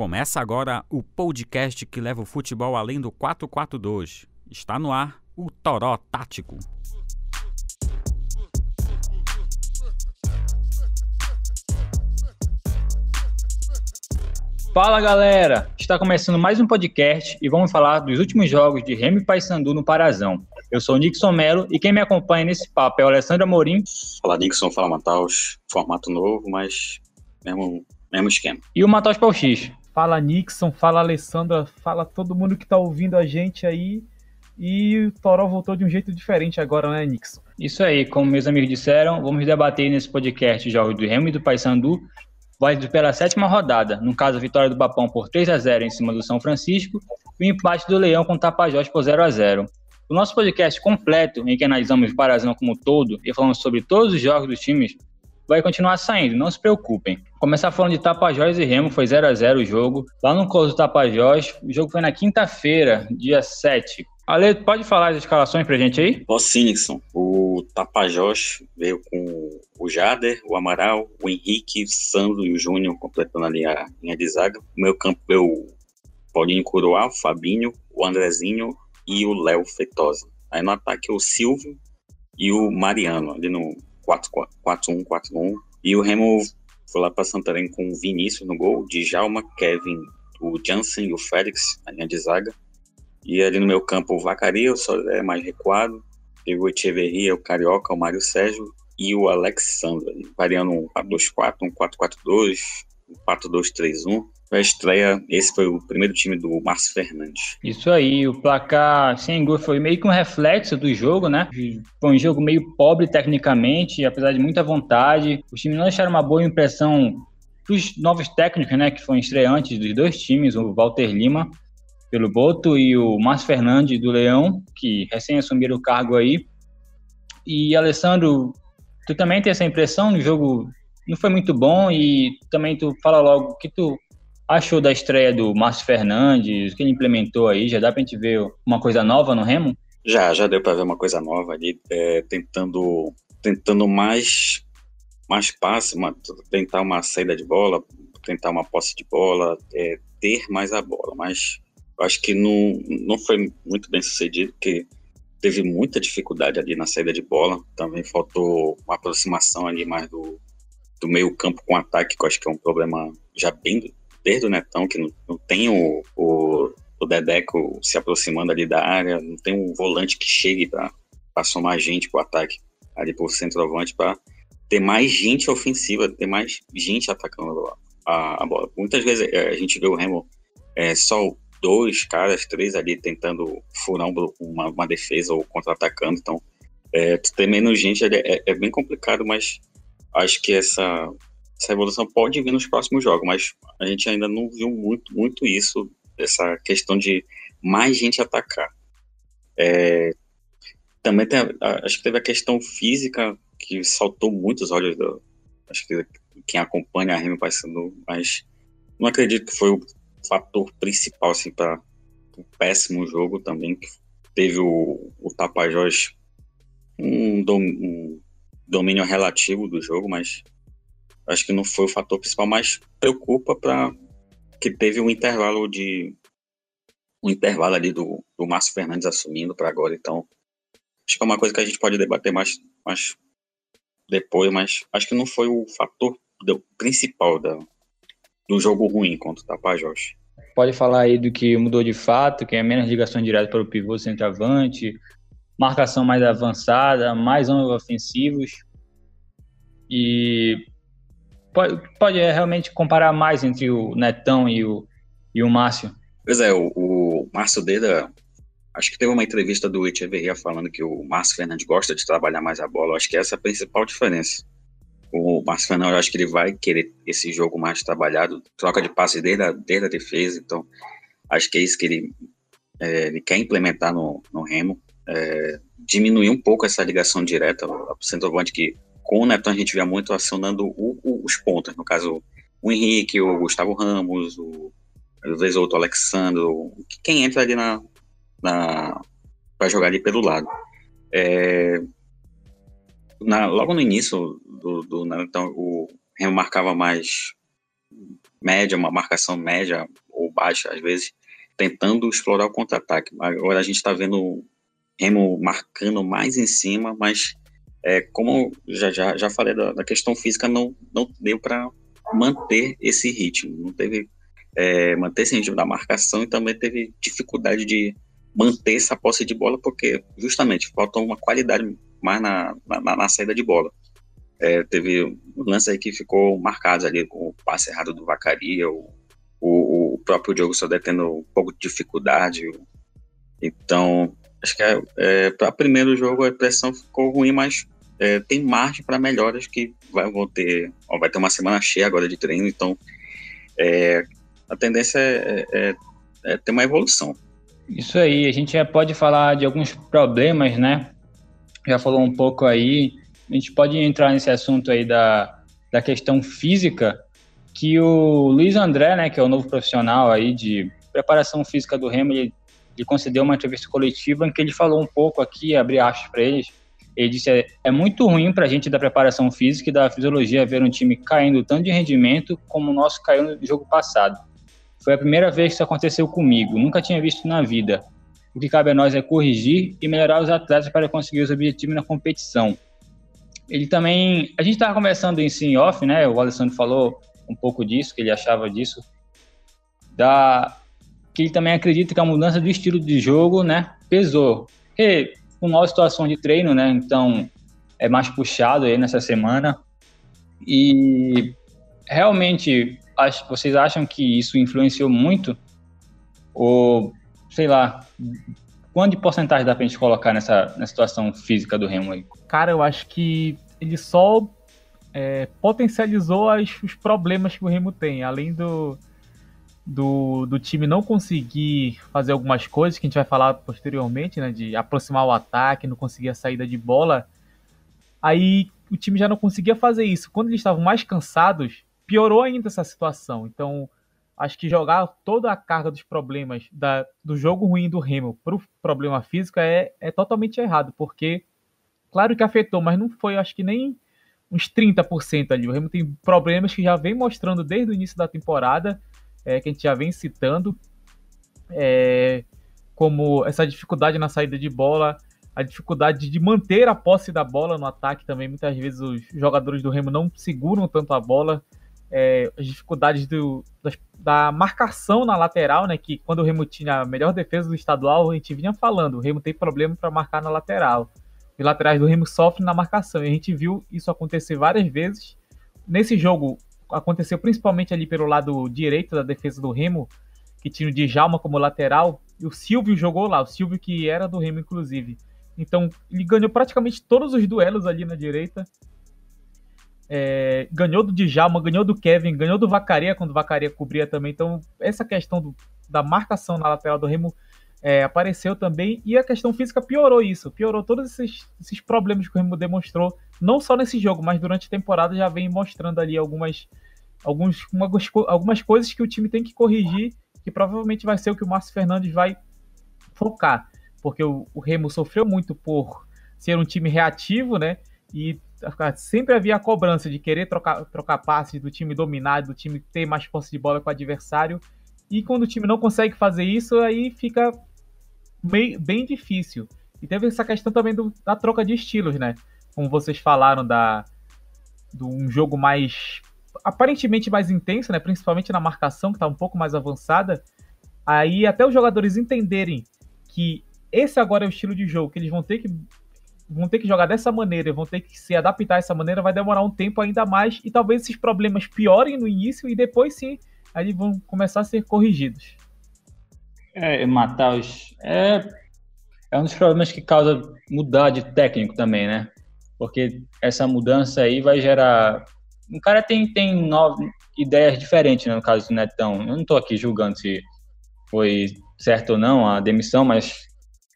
Começa agora o podcast que leva o futebol além do 442. Está no ar o Toró Tático. Fala galera, está começando mais um podcast e vamos falar dos últimos jogos de Remy Paysandu no Parazão. Eu sou o Nixon Melo e quem me acompanha nesse papo é o Alessandro Amorim. Fala Nixon, fala Mataus, formato novo, mas mesmo, mesmo esquema. E o Mataus Pauxix. Fala Nixon, fala Alessandra, fala todo mundo que tá ouvindo a gente aí. E o Toró voltou de um jeito diferente agora, né, Nixon? Isso aí, como meus amigos disseram, vamos debater nesse podcast os jogos do Remo e do Paysandu, válido pela sétima rodada. No caso, a vitória do Bapão por 3 a 0 em cima do São Francisco e o empate do Leão com o Tapajós por 0 a 0 O nosso podcast completo, em que analisamos o Parazão como todo e falamos sobre todos os jogos dos times, vai continuar saindo, não se preocupem. Começar falando de Tapajós e Remo, foi 0 a 0 o jogo. Lá no Couso do Tapajós, o jogo foi na quinta-feira, dia 7. Ale, pode falar as escalações pra gente aí? Posso sim. O Tapajós veio com o Jader, o Amaral, o Henrique, o Sandro e o Júnior completando ali a linha de zaga. O meu campo o Paulinho Coroá, o Fabinho, o Andrezinho e o Léo Feitosa. Aí no ataque o Silvio e o Mariano, ali no 4-1-4-1. E o Remo foi lá para Santarém com o Vinícius no gol, Djalma, Kevin, o Jansen e o Félix, a linha de zaga. E ali no meu campo o Vacaria, só é mais recuado. E o Echeverria, o Carioca, o Mário Sérgio e o Alexandre, variando um 4-2-4, um 4-4-2, um 4-2-3-1 a estreia, esse foi o primeiro time do Márcio Fernandes. Isso aí, o placar sem gol foi meio que um reflexo do jogo, né? Foi um jogo meio pobre tecnicamente, apesar de muita vontade. Os times não deixaram uma boa impressão dos novos técnicos, né? Que foram estreantes dos dois times, o Walter Lima pelo Boto e o Márcio Fernandes do Leão, que recém assumiram o cargo aí. E Alessandro, tu também tem essa impressão? O jogo não foi muito bom e também tu fala logo que tu achou da estreia do Márcio Fernandes, o que ele implementou aí? Já dá pra gente ver uma coisa nova no Remo? Já, já deu para ver uma coisa nova ali, é, tentando, tentando mais, mais passe, uma, tentar uma saída de bola, tentar uma posse de bola, é, ter mais a bola, mas acho que não, não foi muito bem sucedido, porque teve muita dificuldade ali na saída de bola, também faltou uma aproximação ali mais do, do meio campo com ataque, que eu acho que é um problema já bem desde o Netão, que não, não tem o, o, o Dedeco se aproximando ali da área, não tem um volante que chegue para somar gente pro ataque ali pro centroavante para ter mais gente ofensiva, ter mais gente atacando a, a, bola. Muitas vezes é, a gente vê o Remo é, só dois caras, três ali tentando furar uma, uma defesa ou contra-atacando, então é, ter menos gente é, é, é bem complicado, mas acho que essa essa evolução pode vir nos próximos jogos, mas a gente ainda não viu muito, muito isso, essa questão de mais gente atacar. É, também tem, acho que teve a questão física que saltou muito os olhos do, acho que quem acompanha a Remy passando, mas não acredito que foi o fator principal assim para o péssimo jogo também que teve o, o Tapajós um, dom, um domínio relativo do jogo, mas acho que não foi o fator principal, mas preocupa para que teve um intervalo de um intervalo ali do, do Márcio Fernandes assumindo para agora, então acho que é uma coisa que a gente pode debater mais, mais depois, mas acho que não foi o fator do, principal da, do jogo ruim contra o Tapajós. Pode falar aí do que mudou de fato, que é menos ligação direta para o pivô centroavante, marcação mais avançada, mais ofensivos. E pode, pode é, realmente comparar mais entre o Netão e o, e o Márcio? Pois é, o, o Márcio Deda, acho que teve uma entrevista do Echeverria falando que o Márcio Fernandes gosta de trabalhar mais a bola. Acho que essa é a principal diferença. O Márcio Fernandes, eu acho que ele vai querer esse jogo mais trabalhado, troca de passe desde a, desde a defesa, então acho que é isso que ele, é, ele quer implementar no, no Remo. É, diminuir um pouco essa ligação direta, o centroavante que com o Neto a gente via muito acionando o, o, os pontos, no caso o Henrique, o Gustavo Ramos, o, às vezes outro Alexandre, quem entra ali na, na para jogar ali pelo lado. É, na, logo no início do, do então o Remo marcava mais média, uma marcação média ou baixa, às vezes, tentando explorar o contra-ataque. Agora a gente está vendo o Remo marcando mais em cima, mas é, como já, já, já falei da, da questão física, não, não deu para manter esse ritmo, não teve é, manter esse ritmo da marcação e também teve dificuldade de manter essa posse de bola, porque justamente faltou uma qualidade mais na, na, na saída de bola. É, teve um lance aí que ficou marcado ali com o passe errado do Vacaria, o, o, o próprio Diogo Sodé tendo um pouco de dificuldade. Então, acho que é, é, para o primeiro jogo a impressão ficou ruim, mas é, tem margem para melhoras que vai, vão ter. Ó, vai ter uma semana cheia agora de treino, então é, a tendência é, é, é, ter uma evolução. Isso aí, a gente já pode falar de alguns problemas, né? Já falou um pouco aí, a gente pode entrar nesse assunto aí da, da questão física, que o Luiz André, né, que é o novo profissional aí de preparação física do Remo, ele, ele concedeu uma entrevista coletiva em que ele falou um pouco aqui, abrir aspas para eles, ele disse: é, é muito ruim para a gente da preparação física e da fisiologia ver um time caindo tanto de rendimento como o nosso caiu no jogo passado. Foi a primeira vez que isso aconteceu comigo, nunca tinha visto na vida. O que cabe a nós é corrigir e melhorar os atletas para conseguir os objetivos na competição. Ele também. A gente estava conversando em sim off, né? O Alessandro falou um pouco disso, que ele achava disso. Da, que ele também acredita que a mudança do estilo de jogo, né, pesou. Porque com nova situação de treino, né, então é mais puxado aí nessa semana. E realmente vocês acham que isso influenciou muito? Ou, sei lá, quanto de porcentagem dá pra gente colocar nessa, nessa situação física do Remo aí? Cara, eu acho que ele só é, potencializou as, os problemas que o Remo tem, além do, do, do, time não conseguir fazer algumas coisas que a gente vai falar posteriormente, né, de aproximar o ataque, não conseguir a saída de bola. Aí o time já não conseguia fazer isso. Quando eles estavam mais cansados, piorou ainda essa situação. Então, acho que jogar toda a carga dos problemas da, do jogo ruim do Remo para o problema físico é, é totalmente errado, porque, claro que afetou, mas não foi, acho que nem uns 30% ali. O Remo tem problemas que já vem mostrando desde o início da temporada, é, que a gente já vem citando, é, como essa dificuldade na saída de bola, a dificuldade de manter a posse da bola no ataque também. Muitas vezes os jogadores do Remo não seguram tanto a bola é, as dificuldades do, da marcação na lateral, né? Que quando o Remo tinha a melhor defesa do estadual, a gente vinha falando, o Remo tem problema para marcar na lateral. Os laterais do Remo sofrem na marcação. E a gente viu isso acontecer várias vezes. Nesse jogo, aconteceu principalmente ali pelo lado direito da defesa do Remo, que tinha o Djalma como lateral, e o Silvio jogou lá, o Silvio que era do Remo, inclusive. Então, ele ganhou praticamente todos os duelos ali na direita é, ganhou do Djalma, ganhou do Kevin, ganhou do Vacaria quando o Vacaria cobria também. Então, essa questão do, da marcação na lateral do Remo é, apareceu também. E a questão física piorou isso, piorou todos esses, esses problemas que o Remo demonstrou, não só nesse jogo, mas durante a temporada já vem mostrando ali algumas, alguns, uma, algumas coisas que o time tem que corrigir, que provavelmente vai ser o que o Márcio Fernandes vai focar. Porque o, o Remo sofreu muito por ser um time reativo, né? E sempre havia a cobrança de querer trocar, trocar passes, do time dominar, do time ter mais posse de bola com o adversário. E quando o time não consegue fazer isso, aí fica bem, bem difícil. E teve essa questão também do, da troca de estilos, né? Como vocês falaram da de um jogo mais aparentemente mais intenso, né? Principalmente na marcação que está um pouco mais avançada. Aí até os jogadores entenderem que esse agora é o estilo de jogo que eles vão ter que vão ter que jogar dessa maneira, vão ter que se adaptar a essa maneira, vai demorar um tempo ainda mais e talvez esses problemas piorem no início e depois sim, aí vão começar a ser corrigidos. É, Matheus, é, é um dos problemas que causa mudar de técnico também, né? Porque essa mudança aí vai gerar. O cara tem, tem nove ideias diferentes, né, no caso do Netão. Eu não estou aqui julgando se foi certo ou não a demissão, mas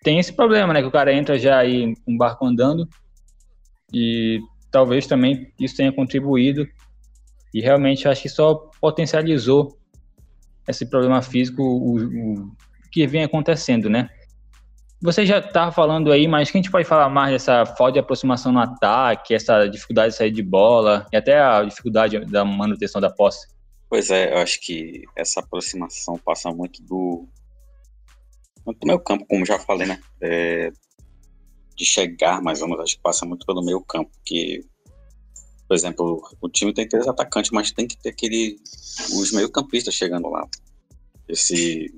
tem esse problema, né? Que o cara entra já aí um barco andando e talvez também isso tenha contribuído e realmente acho que só potencializou esse problema físico o, o que vem acontecendo, né? Você já estava falando aí, mas que a gente pode falar mais dessa falta de aproximação no ataque, essa dificuldade de sair de bola e até a dificuldade da manutenção da posse? Pois é, eu acho que essa aproximação passa muito do, do meu campo, como já falei, né? É, de chegar mais ou menos, acho que passa muito pelo meio campo, que, por exemplo, o time tem três atacantes, mas tem que ter aquele, os meio campistas chegando lá. Esse,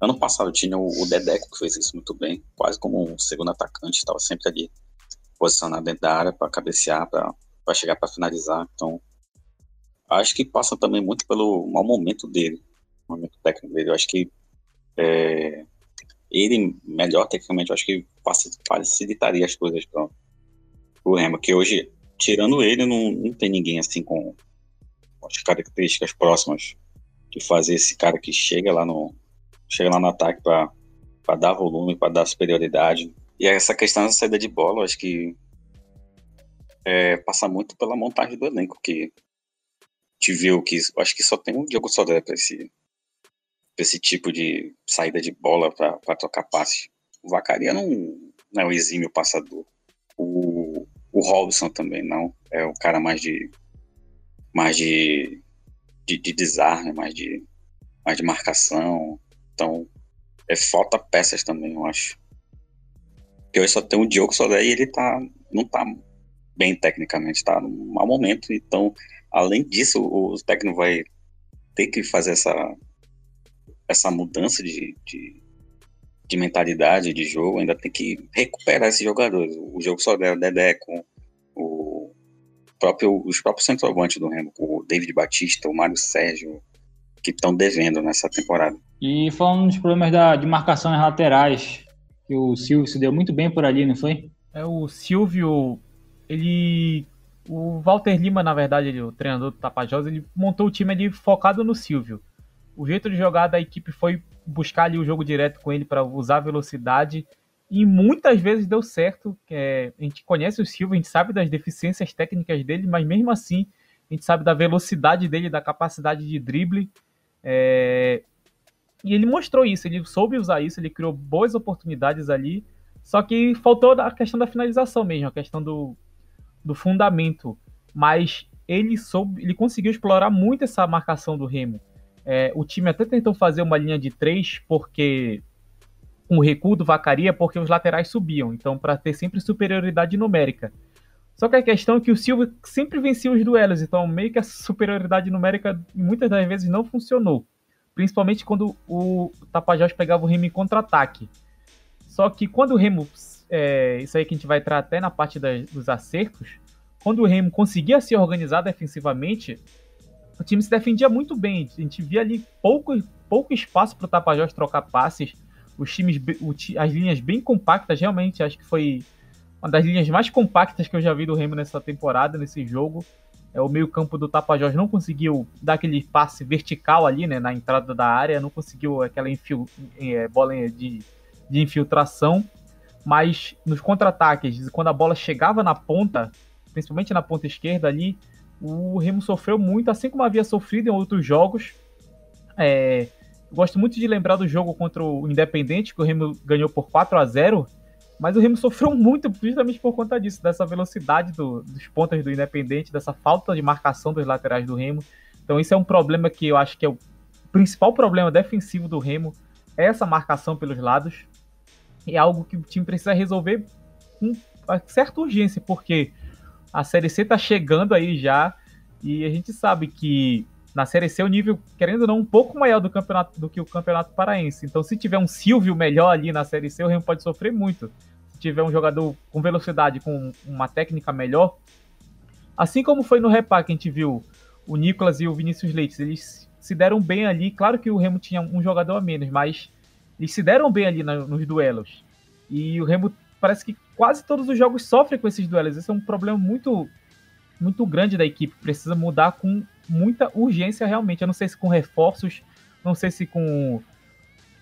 ano passado tinha o, Dedeco, que fez isso muito bem, quase como um segundo atacante, estava sempre ali posicionado dentro da área para cabecear, para chegar para finalizar, então acho que passa também muito pelo mau momento dele, momento técnico dele. Eu acho que é, ele, melhor tecnicamente, eu acho que facilitaria as coisas para o Remo, que hoje, tirando ele, não, não tem ninguém assim com as características próximas de fazer esse cara que chega lá no chega lá no ataque para dar volume, para dar superioridade. E essa questão da saída de bola, acho que é, passa muito pela montagem do elenco, que te viu que acho que só tem um Diogo Sodré para esse, esse tipo de saída de bola para tocar passe. O Vacaria não, não é um exímio passador. O, o Robson também não. É o cara mais de mais de, de, de desarme, mais de, mais de marcação. Então, é falta peças também, eu acho. Porque hoje só tem o Diogo Sodré e ele tá, não tá bem tecnicamente, tá num mau momento. Então, além disso, o técnico vai ter que fazer essa, essa mudança de, de, de mentalidade de jogo, ainda tem que recuperar esses jogadores. O jogo só deu Dedé com o próprio, os próprios centroavantes do Remo, o David Batista, o Mário Sérgio, que estão devendo nessa temporada. E falando dos problemas da, de marcação nas laterais, que o Silvio se deu muito bem por ali, não foi? É, o Silvio, ele o Walter Lima, na verdade, ele, o treinador do Tapajós, ele montou o time ali focado no Silvio. O jeito de jogar da equipe foi buscar ali o jogo direto com ele para usar velocidade e muitas vezes deu certo. É, a gente conhece o Silvio, a gente sabe das deficiências técnicas dele, mas mesmo assim a gente sabe da velocidade dele, da capacidade de drible. É, e ele mostrou isso, ele soube usar isso, ele criou boas oportunidades ali. Só que faltou a questão da finalização mesmo, a questão do, do fundamento, mas ele soube, ele conseguiu explorar muito essa marcação do Remo. É, o time até tentou fazer uma linha de três, porque com o recuo do Vacaria, porque os laterais subiam, então para ter sempre superioridade numérica. Só que a questão é que o Silva sempre vencia os duelos, então meio que a superioridade numérica muitas das vezes não funcionou. Principalmente quando o Tapajós pegava o Remo em contra-ataque. Só que quando o Remo é, isso aí que a gente vai entrar até na parte dos acertos, quando o Remo conseguia se organizar defensivamente, o time se defendia muito bem. A gente via ali pouco, pouco espaço para o Tapajós trocar passes, os times, as linhas bem compactas, realmente acho que foi uma das linhas mais compactas que eu já vi do Remo nessa temporada, nesse jogo. É, o meio-campo do Tapajós não conseguiu dar aquele passe vertical ali, né, na entrada da área, não conseguiu aquela infil, é, bola de, de infiltração mas nos contra-ataques, quando a bola chegava na ponta, principalmente na ponta esquerda ali, o Remo sofreu muito, assim como havia sofrido em outros jogos. É, gosto muito de lembrar do jogo contra o Independente, que o Remo ganhou por 4 a 0 mas o Remo sofreu muito justamente por conta disso, dessa velocidade do, dos pontas do Independente, dessa falta de marcação dos laterais do Remo. Então isso é um problema que eu acho que é o principal problema defensivo do Remo, é essa marcação pelos lados é algo que o time precisa resolver com certa urgência, porque a Série C tá chegando aí já e a gente sabe que na Série C o nível, querendo ou não, um pouco maior do, campeonato, do que o Campeonato Paraense. Então, se tiver um Silvio melhor ali na Série C, o Remo pode sofrer muito. Se tiver um jogador com velocidade, com uma técnica melhor, assim como foi no Repá que a gente viu o Nicolas e o Vinícius Leite, eles se deram bem ali. Claro que o Remo tinha um jogador a menos, mas eles se deram bem ali na, nos duelos. E o Remo parece que quase todos os jogos sofrem com esses duelos. Esse é um problema muito, muito grande da equipe. Precisa mudar com muita urgência realmente. Eu não sei se com reforços, não sei se com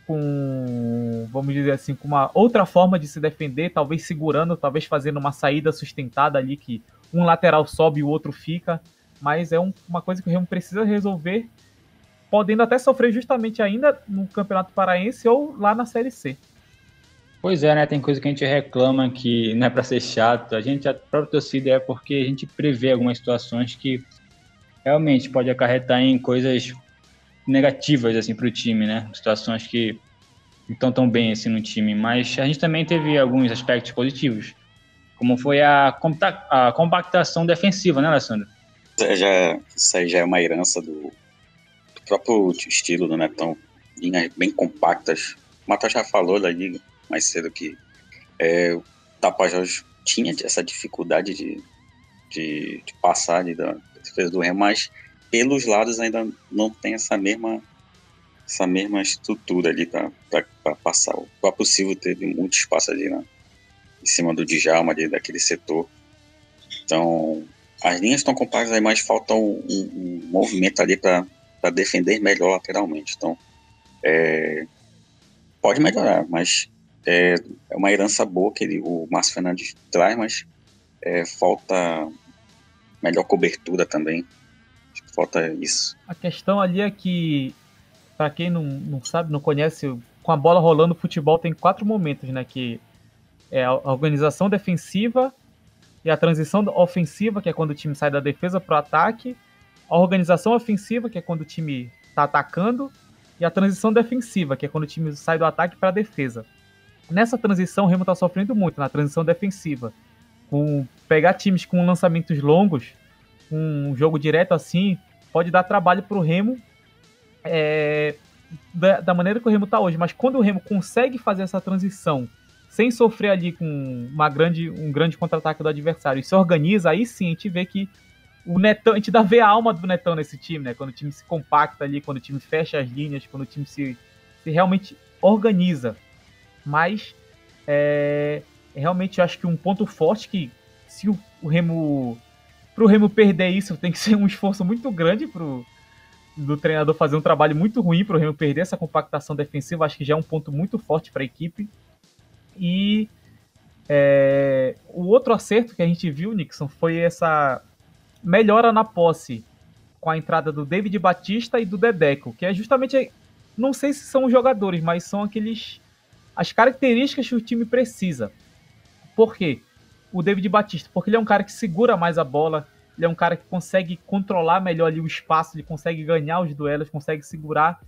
com, vamos dizer assim, com uma outra forma de se defender, talvez segurando, talvez fazendo uma saída sustentada ali que um lateral sobe e o outro fica, mas é um, uma coisa que o Remo precisa resolver podendo até sofrer justamente ainda no Campeonato Paraense ou lá na Série C. Pois é, né? Tem coisa que a gente reclama que não é para ser chato. A gente, a própria torcida é porque a gente prevê algumas situações que realmente pode acarretar em coisas negativas assim para o time, né? Situações que não estão tão bem assim no time, mas a gente também teve alguns aspectos positivos, como foi a, a compactação defensiva, né, Alessandro? Já, isso aí já é uma herança do, do próprio estilo do Netão, linhas bem compactas. O Matheus já falou da liga mais cedo que é, o Tapajós tinha essa dificuldade de, de, de passar ali da defesa do Remo, mas pelos lados ainda não tem essa mesma essa mesma estrutura ali para passar. O próprio Silvio teve muito espaço ali em cima do Djalma, ali daquele setor. Então, as linhas estão compactas mas falta um, um, um movimento ali para defender melhor lateralmente. Então, é, pode melhorar, mas é, é, uma herança boa que ele, o Márcio Fernandes traz, mas é, falta melhor cobertura também falta isso. A questão ali é que, para quem não, não sabe, não conhece, com a bola rolando, o futebol tem quatro momentos, né? Que é a organização defensiva e a transição ofensiva, que é quando o time sai da defesa para o ataque, a organização ofensiva, que é quando o time está atacando, e a transição defensiva, que é quando o time sai do ataque para a defesa. Nessa transição, o Remo está sofrendo muito, na transição defensiva. Com pegar times com lançamentos longos, um jogo direto assim, pode dar trabalho para o Remo é, da, da, maneira que o Remo está hoje. Mas quando o Remo consegue fazer essa transição sem sofrer ali com uma grande, um grande contra-ataque do adversário e se organiza, aí sim a gente vê que o Netão, a gente dá ver a alma do Netão nesse time, né? Quando o time se compacta ali, quando o time fecha as linhas, quando o time se, se realmente organiza. Mas é, realmente eu acho que um ponto forte que se o, o Remo pro Remo perder isso, tem que ser um esforço muito grande pro do treinador fazer um trabalho muito ruim para o Remo perder essa compactação defensiva. Acho que já é um ponto muito forte para a equipe. E é, o outro acerto que a gente viu, Nixon, foi essa melhora na posse com a entrada do David Batista e do Dedeco, que é justamente, não sei se são os jogadores, mas são aqueles as características que o time precisa. Por quê? O David Batista, porque ele é um cara que segura mais a bola, ele é um cara que consegue controlar melhor ali o espaço, ele consegue ganhar os duelos, consegue segurar.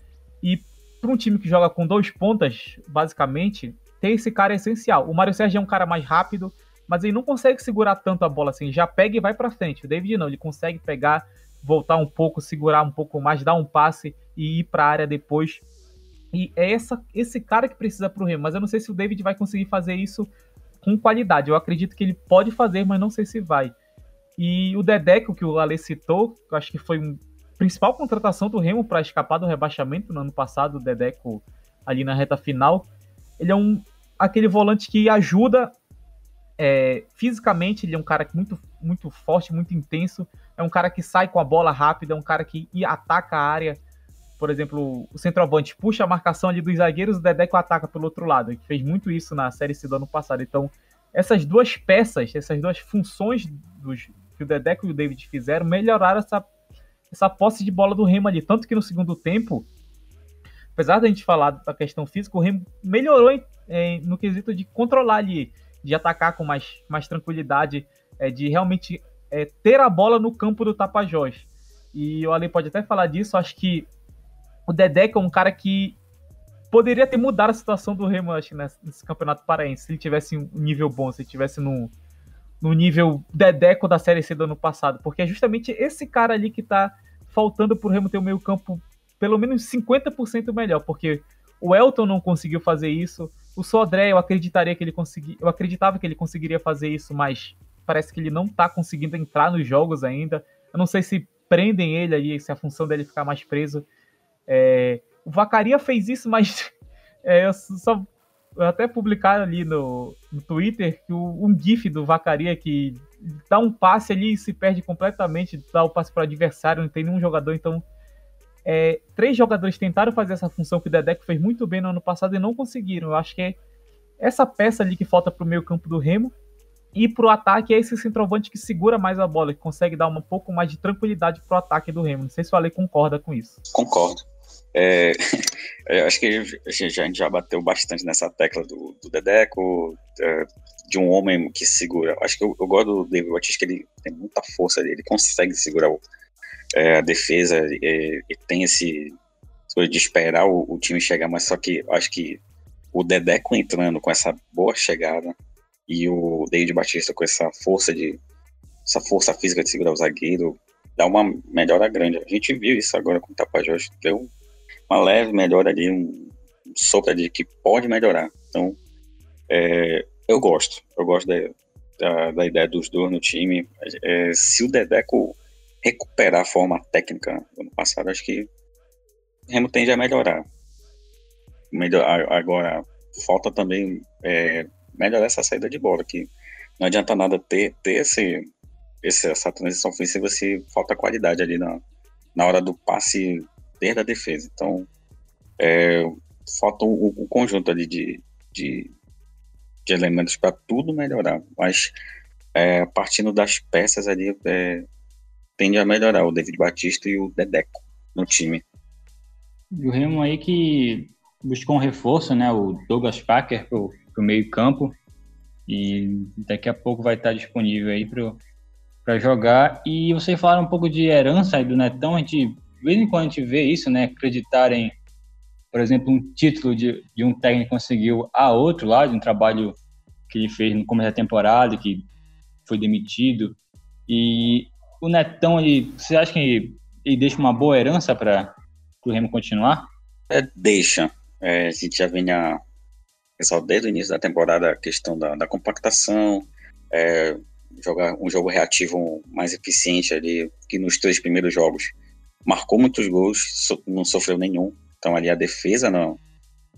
E para um time que joga com dois pontas, basicamente, ter esse cara é essencial. O Mário Sérgio é um cara mais rápido, mas ele não consegue segurar tanto a bola assim, já pega e vai para frente. O David não, ele consegue pegar, voltar um pouco, segurar um pouco mais, dar um passe e ir para a área depois. E é essa, esse cara que precisa para o Remo, mas eu não sei se o David vai conseguir fazer isso com qualidade. Eu acredito que ele pode fazer, mas não sei se vai. E o Dedeco, que o Ale citou, eu acho que foi a principal contratação do Remo para escapar do rebaixamento no ano passado, o Dedeco ali na reta final. Ele é um aquele volante que ajuda é, fisicamente, ele é um cara muito, muito forte, muito intenso. É um cara que sai com a bola rápida, é um cara que ataca a área por exemplo, o centroavante puxa a marcação ali dos zagueiros, o Dedeco ataca pelo outro lado, que fez muito isso na Série C do ano passado. Então, essas duas peças, essas duas funções dos, que o Dedeco e o David fizeram, melhoraram essa, essa posse de bola do Remo ali. Tanto que no segundo tempo, apesar da gente falar da questão física, o Remo melhorou em, em, no quesito de controlar ali, de atacar com mais, mais tranquilidade, é, de realmente é, ter a bola no campo do Tapajós. E o Ale pode até falar disso, acho que o Dedeco é um cara que poderia ter mudado a situação do Remo, acho, nesse campeonato paraense, se ele tivesse um nível bom, se ele tivesse no, no nível Dedeco da Série C do ano passado, porque é justamente esse cara ali que tá faltando pro Remo ter o meio campo pelo menos 50% melhor, porque o Elton não conseguiu fazer isso, o Sodré eu acreditaria que ele consegui, eu acreditava que ele conseguiria fazer isso, mas parece que ele não tá conseguindo entrar nos jogos ainda. Eu não sei se prendem ele aí, se a função dele ficar mais preso é, o Vacaria fez isso, mas é, eu só eu até publicar ali no, no Twitter que o, um GIF do Vacaria que dá um passe ali e se perde completamente, dá o passe para o adversário, não tem nenhum jogador, então é, três jogadores tentaram fazer essa função que o Dedeco fez muito bem no ano passado e não conseguiram. Eu acho que é essa peça ali que falta para o meio campo do Remo e para o ataque é esse centroavante que segura mais a bola, que consegue dar um pouco mais de tranquilidade para o ataque do Remo. Não sei se o Ale concorda com isso. Concordo. É, eu acho que a gente já bateu bastante nessa tecla do, do Dedeco, é, de um homem que segura. Acho que eu, eu gosto do David Batista, que ele tem muita força, ele consegue segurar o, é, a defesa é, tem esse de esperar o, o, time chegar, mas só que acho que o Dedeco entrando com essa boa chegada e o David Batista com essa força de essa força física de segurar o zagueiro dá uma melhora grande. A gente viu isso agora com o Tapajós, deu uma leve melhora ali, um, sopro de que pode melhorar. Então, é, eu gosto, eu gosto da, da, da, ideia dos dois no time. É, se o Dedeco recuperar a forma técnica do ano passado, acho que o Remo tende a melhorar. Melhor, agora, falta também é, melhorar essa saída de bola, que não adianta nada ter, ter esse, esse, essa transição ofensiva se falta qualidade ali na, na hora do passe desde a defesa. Então, é, falta o, o, conjunto ali de, de, de elementos para tudo melhorar, mas é, partindo das peças ali, é, tende a melhorar o David Batista e o Dedeco no time. E o Remo aí que buscou um reforço, né? O Douglas Packer pro, pro meio campo e daqui a pouco vai estar disponível aí para jogar. E vocês falaram um pouco de herança aí do Netão, a gente, de vez em quando a gente vê isso, né? Acreditarem, por exemplo, um título de, de um técnico conseguiu a outro lá, de um trabalho que ele fez no começo da temporada, que foi demitido. E o Netão, ele, você acha que ele, ele deixa uma boa herança para o Remo continuar? É, deixa. É, a gente já vinha pessoal desde o início da temporada a questão da, da compactação, é, jogar um jogo reativo mais eficiente ali, que nos três primeiros jogos marcou muitos gols, so, não sofreu nenhum. Então ali a defesa não,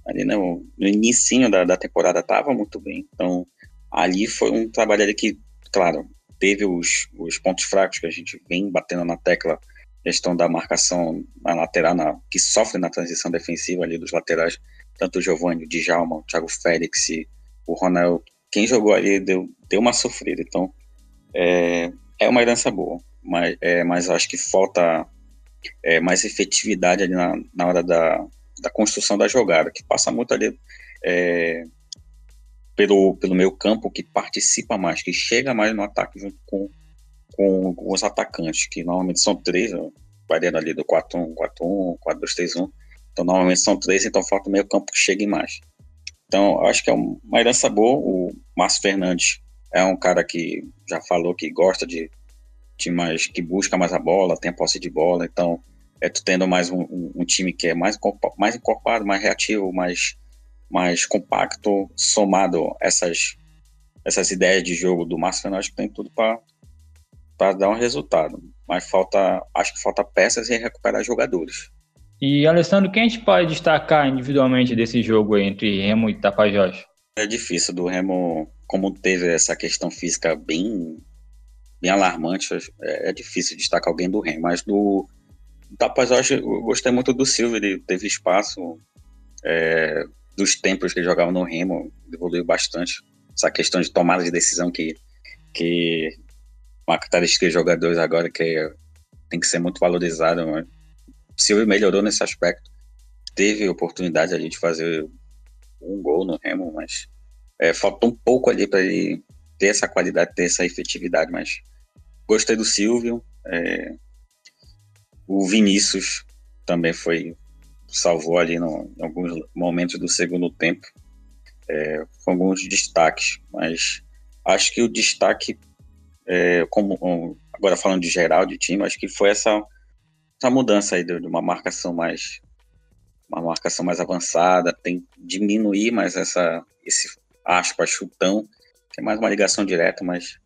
ali no, no início da, da temporada estava muito bem. Então ali foi um trabalho ali que, claro, teve os, os pontos fracos que a gente vem batendo na tecla, questão da marcação na lateral, na, que sofre na transição defensiva ali dos laterais, tanto o Giovanni, o Djalma, o Thiago Félix, o Ronaldo, quem jogou ali deu, deu uma sofrida, então é, é uma herança boa, mas, é, mas acho que falta é, mais efetividade ali na, na hora da, da construção da jogada, que passa muito ali é, pelo, pelo meio campo que participa mais, que chega mais no ataque junto com, com, com os atacantes, que normalmente são três, variando ali do 4-1, 4-1, 4-2-3-1. Então, normalmente são três, então falta o meio campo que chegue mais. Então, acho que é uma herança boa. O Márcio Fernandes é um cara que já falou que gosta de, de mais, que busca mais a bola, tem a posse de bola. Então, é tu tendo mais um, um, um time que é mais, mais encorpado, mais reativo, mais mais compacto, somado essas essas ideias de jogo do Márcio acho que tem tudo para dar um resultado. Mas falta, acho que falta peças e recuperar jogadores. E Alessandro, quem a gente pode destacar individualmente desse jogo entre Remo e Tapajós? É difícil do Remo, como teve essa questão física bem bem alarmante, é, é difícil destacar alguém do Remo, mas do, Tapajós eu gostei muito do Silvio, ele teve espaço, é, dos tempos que ele jogava no Remo, evoluiu bastante. Essa questão de tomada de decisão que, que uma característica de jogadores agora que tem que ser muito valorizada. O Silvio melhorou nesse aspecto. Teve oportunidade ali de fazer um gol no Remo, mas é, faltou um pouco ali para ele ter essa qualidade, ter essa efetividade. Mas gostei do Silvio. É, o Vinícius também foi salvou ali no, em alguns momentos do segundo tempo, é, com alguns destaques, mas acho que o destaque, é, como agora falando de geral de time, acho que foi essa, essa mudança aí de, de uma marcação mais uma marcação mais avançada, tem diminuir mais essa esse aspas chutão, que é mais uma ligação direta, mas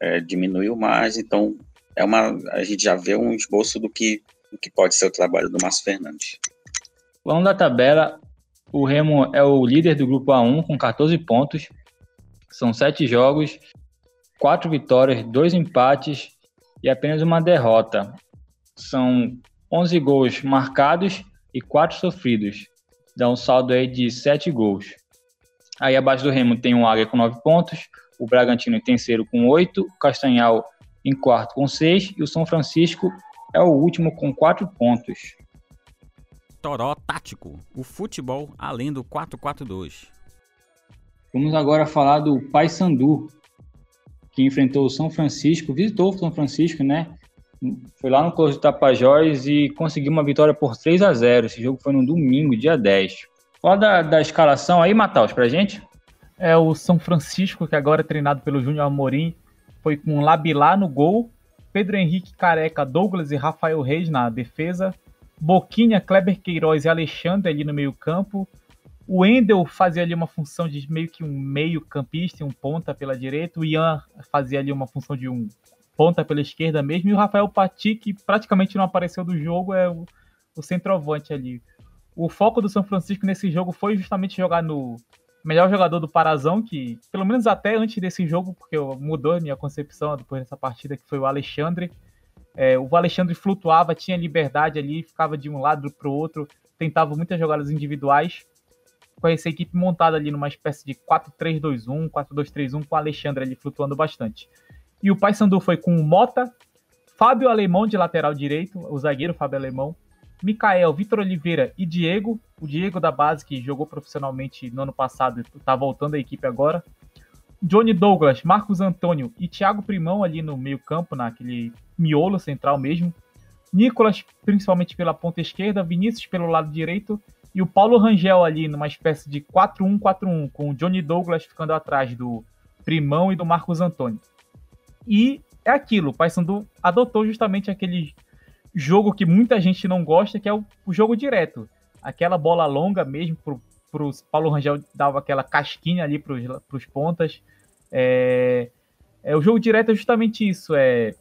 é, diminuiu mais, então é uma a gente já vê um esboço do que do que pode ser o trabalho do Márcio Fernandes. Falando da tabela, o Remo é o líder do grupo A1 com 14 pontos. São sete jogos, quatro vitórias, dois empates e apenas uma derrota. São 11 gols marcados e quatro sofridos. Dá um saldo aí de sete gols. Aí abaixo do Remo tem o Águia com nove pontos, o Bragantino em terceiro com oito, o Castanhal em quarto com seis e o São Francisco é o último com quatro pontos. Toró Tático, o futebol além do 4-4-2. Vamos agora falar do Paysandu, que enfrentou o São Francisco, visitou o São Francisco, né? Foi lá no Close do Tapajós e conseguiu uma vitória por 3 a 0 Esse jogo foi no domingo, dia 10. Fala da, da escalação aí, Mataus, pra gente. É o São Francisco, que agora é treinado pelo Júnior Amorim, foi com Labilá no gol, Pedro Henrique Careca, Douglas e Rafael Reis na defesa, Boquinha, Kleber Queiroz e Alexandre ali no meio campo, o Endel fazia ali uma função de meio que um meio campista e um ponta pela direita. O Ian fazia ali uma função de um ponta pela esquerda mesmo. E o Rafael Pati, que praticamente não apareceu do jogo, é o, o centroavante ali. O foco do São Francisco nesse jogo foi justamente jogar no melhor jogador do Parazão, que pelo menos até antes desse jogo, porque mudou a minha concepção depois dessa partida, que foi o Alexandre. É, o Alexandre flutuava, tinha liberdade ali, ficava de um lado para o outro, tentava muitas jogadas individuais com essa equipe montada ali numa espécie de 4-3-2-1, 4-2-3-1, com o Alexandre ali flutuando bastante. E o Paysandu foi com o Mota, Fábio Alemão de lateral direito, o zagueiro Fábio Alemão, Mikael, Vitor Oliveira e Diego, o Diego da base que jogou profissionalmente no ano passado está voltando à equipe agora. Johnny Douglas, Marcos Antônio e Thiago Primão ali no meio-campo, naquele miolo central mesmo. Nicolas, principalmente pela ponta esquerda, Vinícius pelo lado direito e o Paulo Rangel ali numa espécie de 4-1-4-1, com o Johnny Douglas ficando atrás do Primão e do Marcos Antônio. E é aquilo, o Paysandu adotou justamente aquele jogo que muita gente não gosta, que é o, o jogo direto. Aquela bola longa mesmo, pro, pro Paulo Rangel dava aquela casquinha ali pros, pros pontas. É, é, o jogo direto é justamente isso, é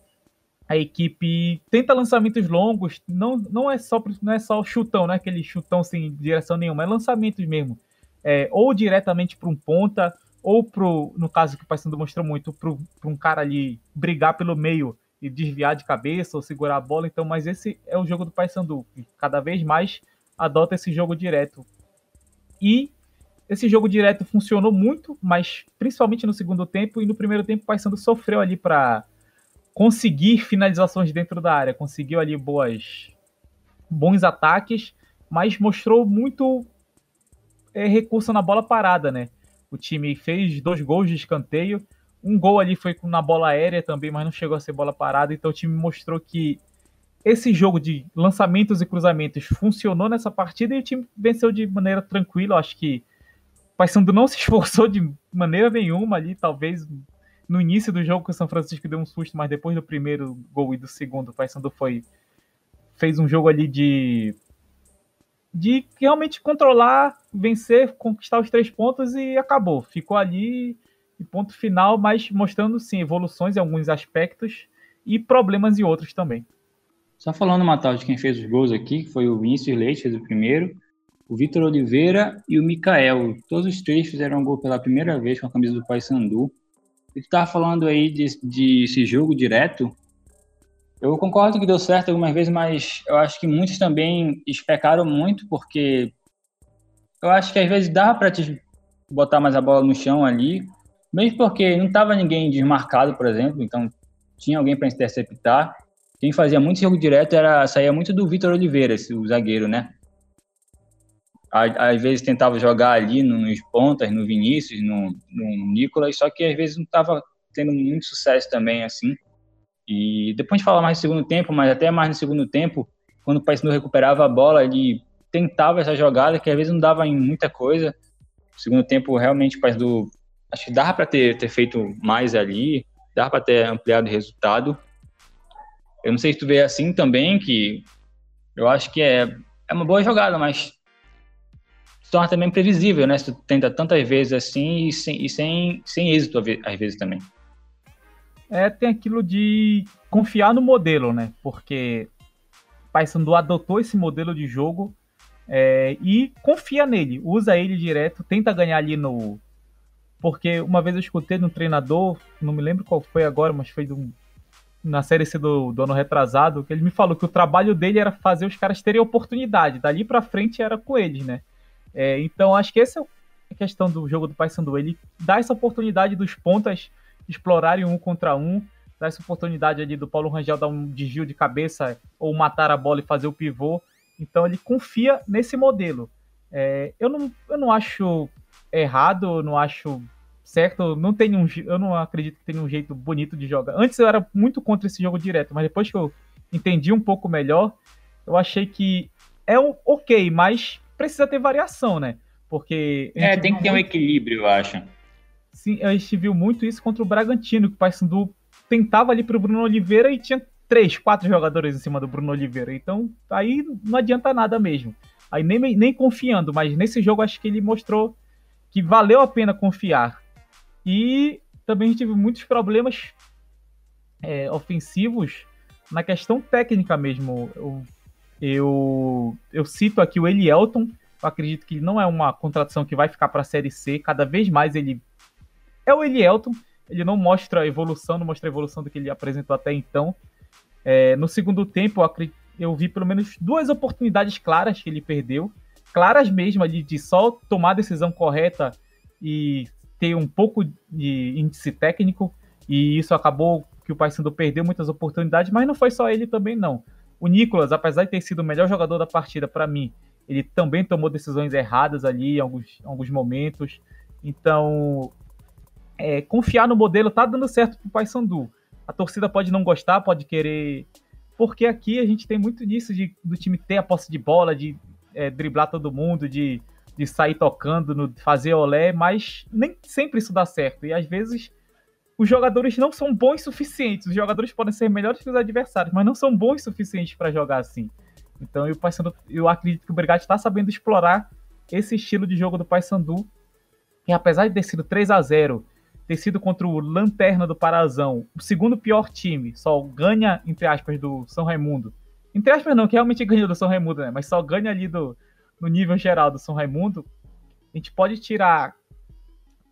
a equipe tenta lançamentos longos, não, não é só não é só chutão, não é aquele chutão sem direção nenhuma, é lançamentos mesmo. É, ou diretamente para um ponta, ou pro, no caso que o Paysandu mostrou muito, para um cara ali brigar pelo meio e desviar de cabeça ou segurar a bola. Então, mas esse é o jogo do Paysandu, que cada vez mais adota esse jogo direto. E esse jogo direto funcionou muito, mas principalmente no segundo tempo e no primeiro tempo o Paysandu sofreu ali para conseguir finalizações dentro da área, conseguiu ali boas bons ataques, mas mostrou muito é, recurso na bola parada, né? O time fez dois gols de escanteio, um gol ali foi na bola aérea também, mas não chegou a ser bola parada, então o time mostrou que esse jogo de lançamentos e cruzamentos funcionou nessa partida e o time venceu de maneira tranquila. Eu acho que o Paysandu não se esforçou de maneira nenhuma ali, talvez no início do jogo que o São Francisco deu um susto, mas depois do primeiro gol e do segundo, o Paysandu foi fez um jogo ali de de realmente controlar, vencer, conquistar os três pontos e acabou. Ficou ali e ponto final, mas mostrando sim evoluções em alguns aspectos e problemas em outros também. Só falando uma tal de quem fez os gols aqui, foi o Vinícius Leite, fez o primeiro, o Vitor Oliveira e o Mikael. Todos os três fizeram um gol pela primeira vez com a camisa do Paysandu. E tu tava falando aí de, de esse jogo direto. Eu concordo que deu certo algumas vezes, mas eu acho que muitos também especaram muito, porque eu acho que às vezes dava para te botar mais a bola no chão ali, mesmo porque não tava ninguém desmarcado, por exemplo, então tinha alguém para interceptar. Quem fazia muito jogo direto era saía muito do Vitor Oliveira, o zagueiro, né? às vezes tentava jogar ali nos pontas, no Vinícius, no, no Nicolas, só que às vezes não estava tendo muito sucesso também, assim. E depois de falar mais no segundo tempo, mas até mais no segundo tempo, quando o Paysandu recuperava a bola, ele tentava essa jogada, que às vezes não dava em muita coisa. No segundo tempo, realmente, o Paysandu, acho que dava para ter, ter feito mais ali, dava para ter ampliado o resultado. Eu não sei se tu vê assim também, que eu acho que é, é uma boa jogada, mas se torna também previsível, né? Se tu tenta tantas vezes assim e sem, e sem, sem êxito às vezes também. É, tem aquilo de confiar no modelo, né? Porque Paysandu adotou esse modelo de jogo é, e confia nele, usa ele direto, tenta ganhar ali no. Porque uma vez eu escutei de um treinador, não me lembro qual foi agora, mas foi na série C do, do ano retrasado, que ele me falou que o trabalho dele era fazer os caras terem oportunidade, dali para frente era com eles, né? É, então acho que essa é a questão do jogo do Paysandu. Ele dá essa oportunidade dos pontas explorarem um contra um, dá essa oportunidade ali do Paulo Rangel dar um desvio de cabeça ou matar a bola e fazer o pivô. Então ele confia nesse modelo. É, eu, não, eu não acho errado, eu não acho certo, não tem um, eu não acredito que tenha um jeito bonito de jogar. Antes eu era muito contra esse jogo direto, mas depois que eu entendi um pouco melhor, eu achei que é um ok, mas precisa ter variação, né? Porque. É, tem que ter muito... um equilíbrio, eu acho. Sim, a gente viu muito isso contra o Bragantino, que o Paysandu tentava ali pro Bruno Oliveira e tinha três, quatro jogadores em cima do Bruno Oliveira. Então, aí não adianta nada mesmo. Aí nem, nem confiando, mas nesse jogo acho que ele mostrou que valeu a pena confiar. E também teve muitos problemas é, ofensivos na questão técnica mesmo. Eu, eu, eu cito aqui o Elielton. Eu acredito que não é uma contratação que vai ficar para a Série C. Cada vez mais ele é o Elielton. Ele não mostra a evolução, não mostra a evolução do que ele apresentou até então. É, no segundo tempo, eu, acredito, eu vi pelo menos duas oportunidades claras que ele perdeu. Claras mesmo, ali, de só tomar a decisão correta e ter um pouco de índice técnico. E isso acabou que o Paysandu perdeu muitas oportunidades, mas não foi só ele também, não. O Nicolas, apesar de ter sido o melhor jogador da partida para mim, ele também tomou decisões erradas ali em alguns, alguns momentos. Então, é, confiar no modelo tá dando certo pro Paysandu. A torcida pode não gostar, pode querer. Porque aqui a gente tem muito disso de, do time ter a posse de bola, de é, driblar todo mundo, de, de sair tocando, no, fazer olé, mas nem sempre isso dá certo. E às vezes os jogadores não são bons o suficientes. Os jogadores podem ser melhores que os adversários, mas não são bons o suficientes para jogar assim. Então eu, eu acredito que o Brigatti está sabendo explorar esse estilo de jogo do Paysandu. E apesar de ter sido 3 a 0 ter sido contra o Lanterna do Parazão, o segundo pior time, só ganha, entre aspas, do São Raimundo. Entre aspas, não, que realmente ganha do São Raimundo, né? Mas só ganha ali do, no nível geral do São Raimundo. A gente pode tirar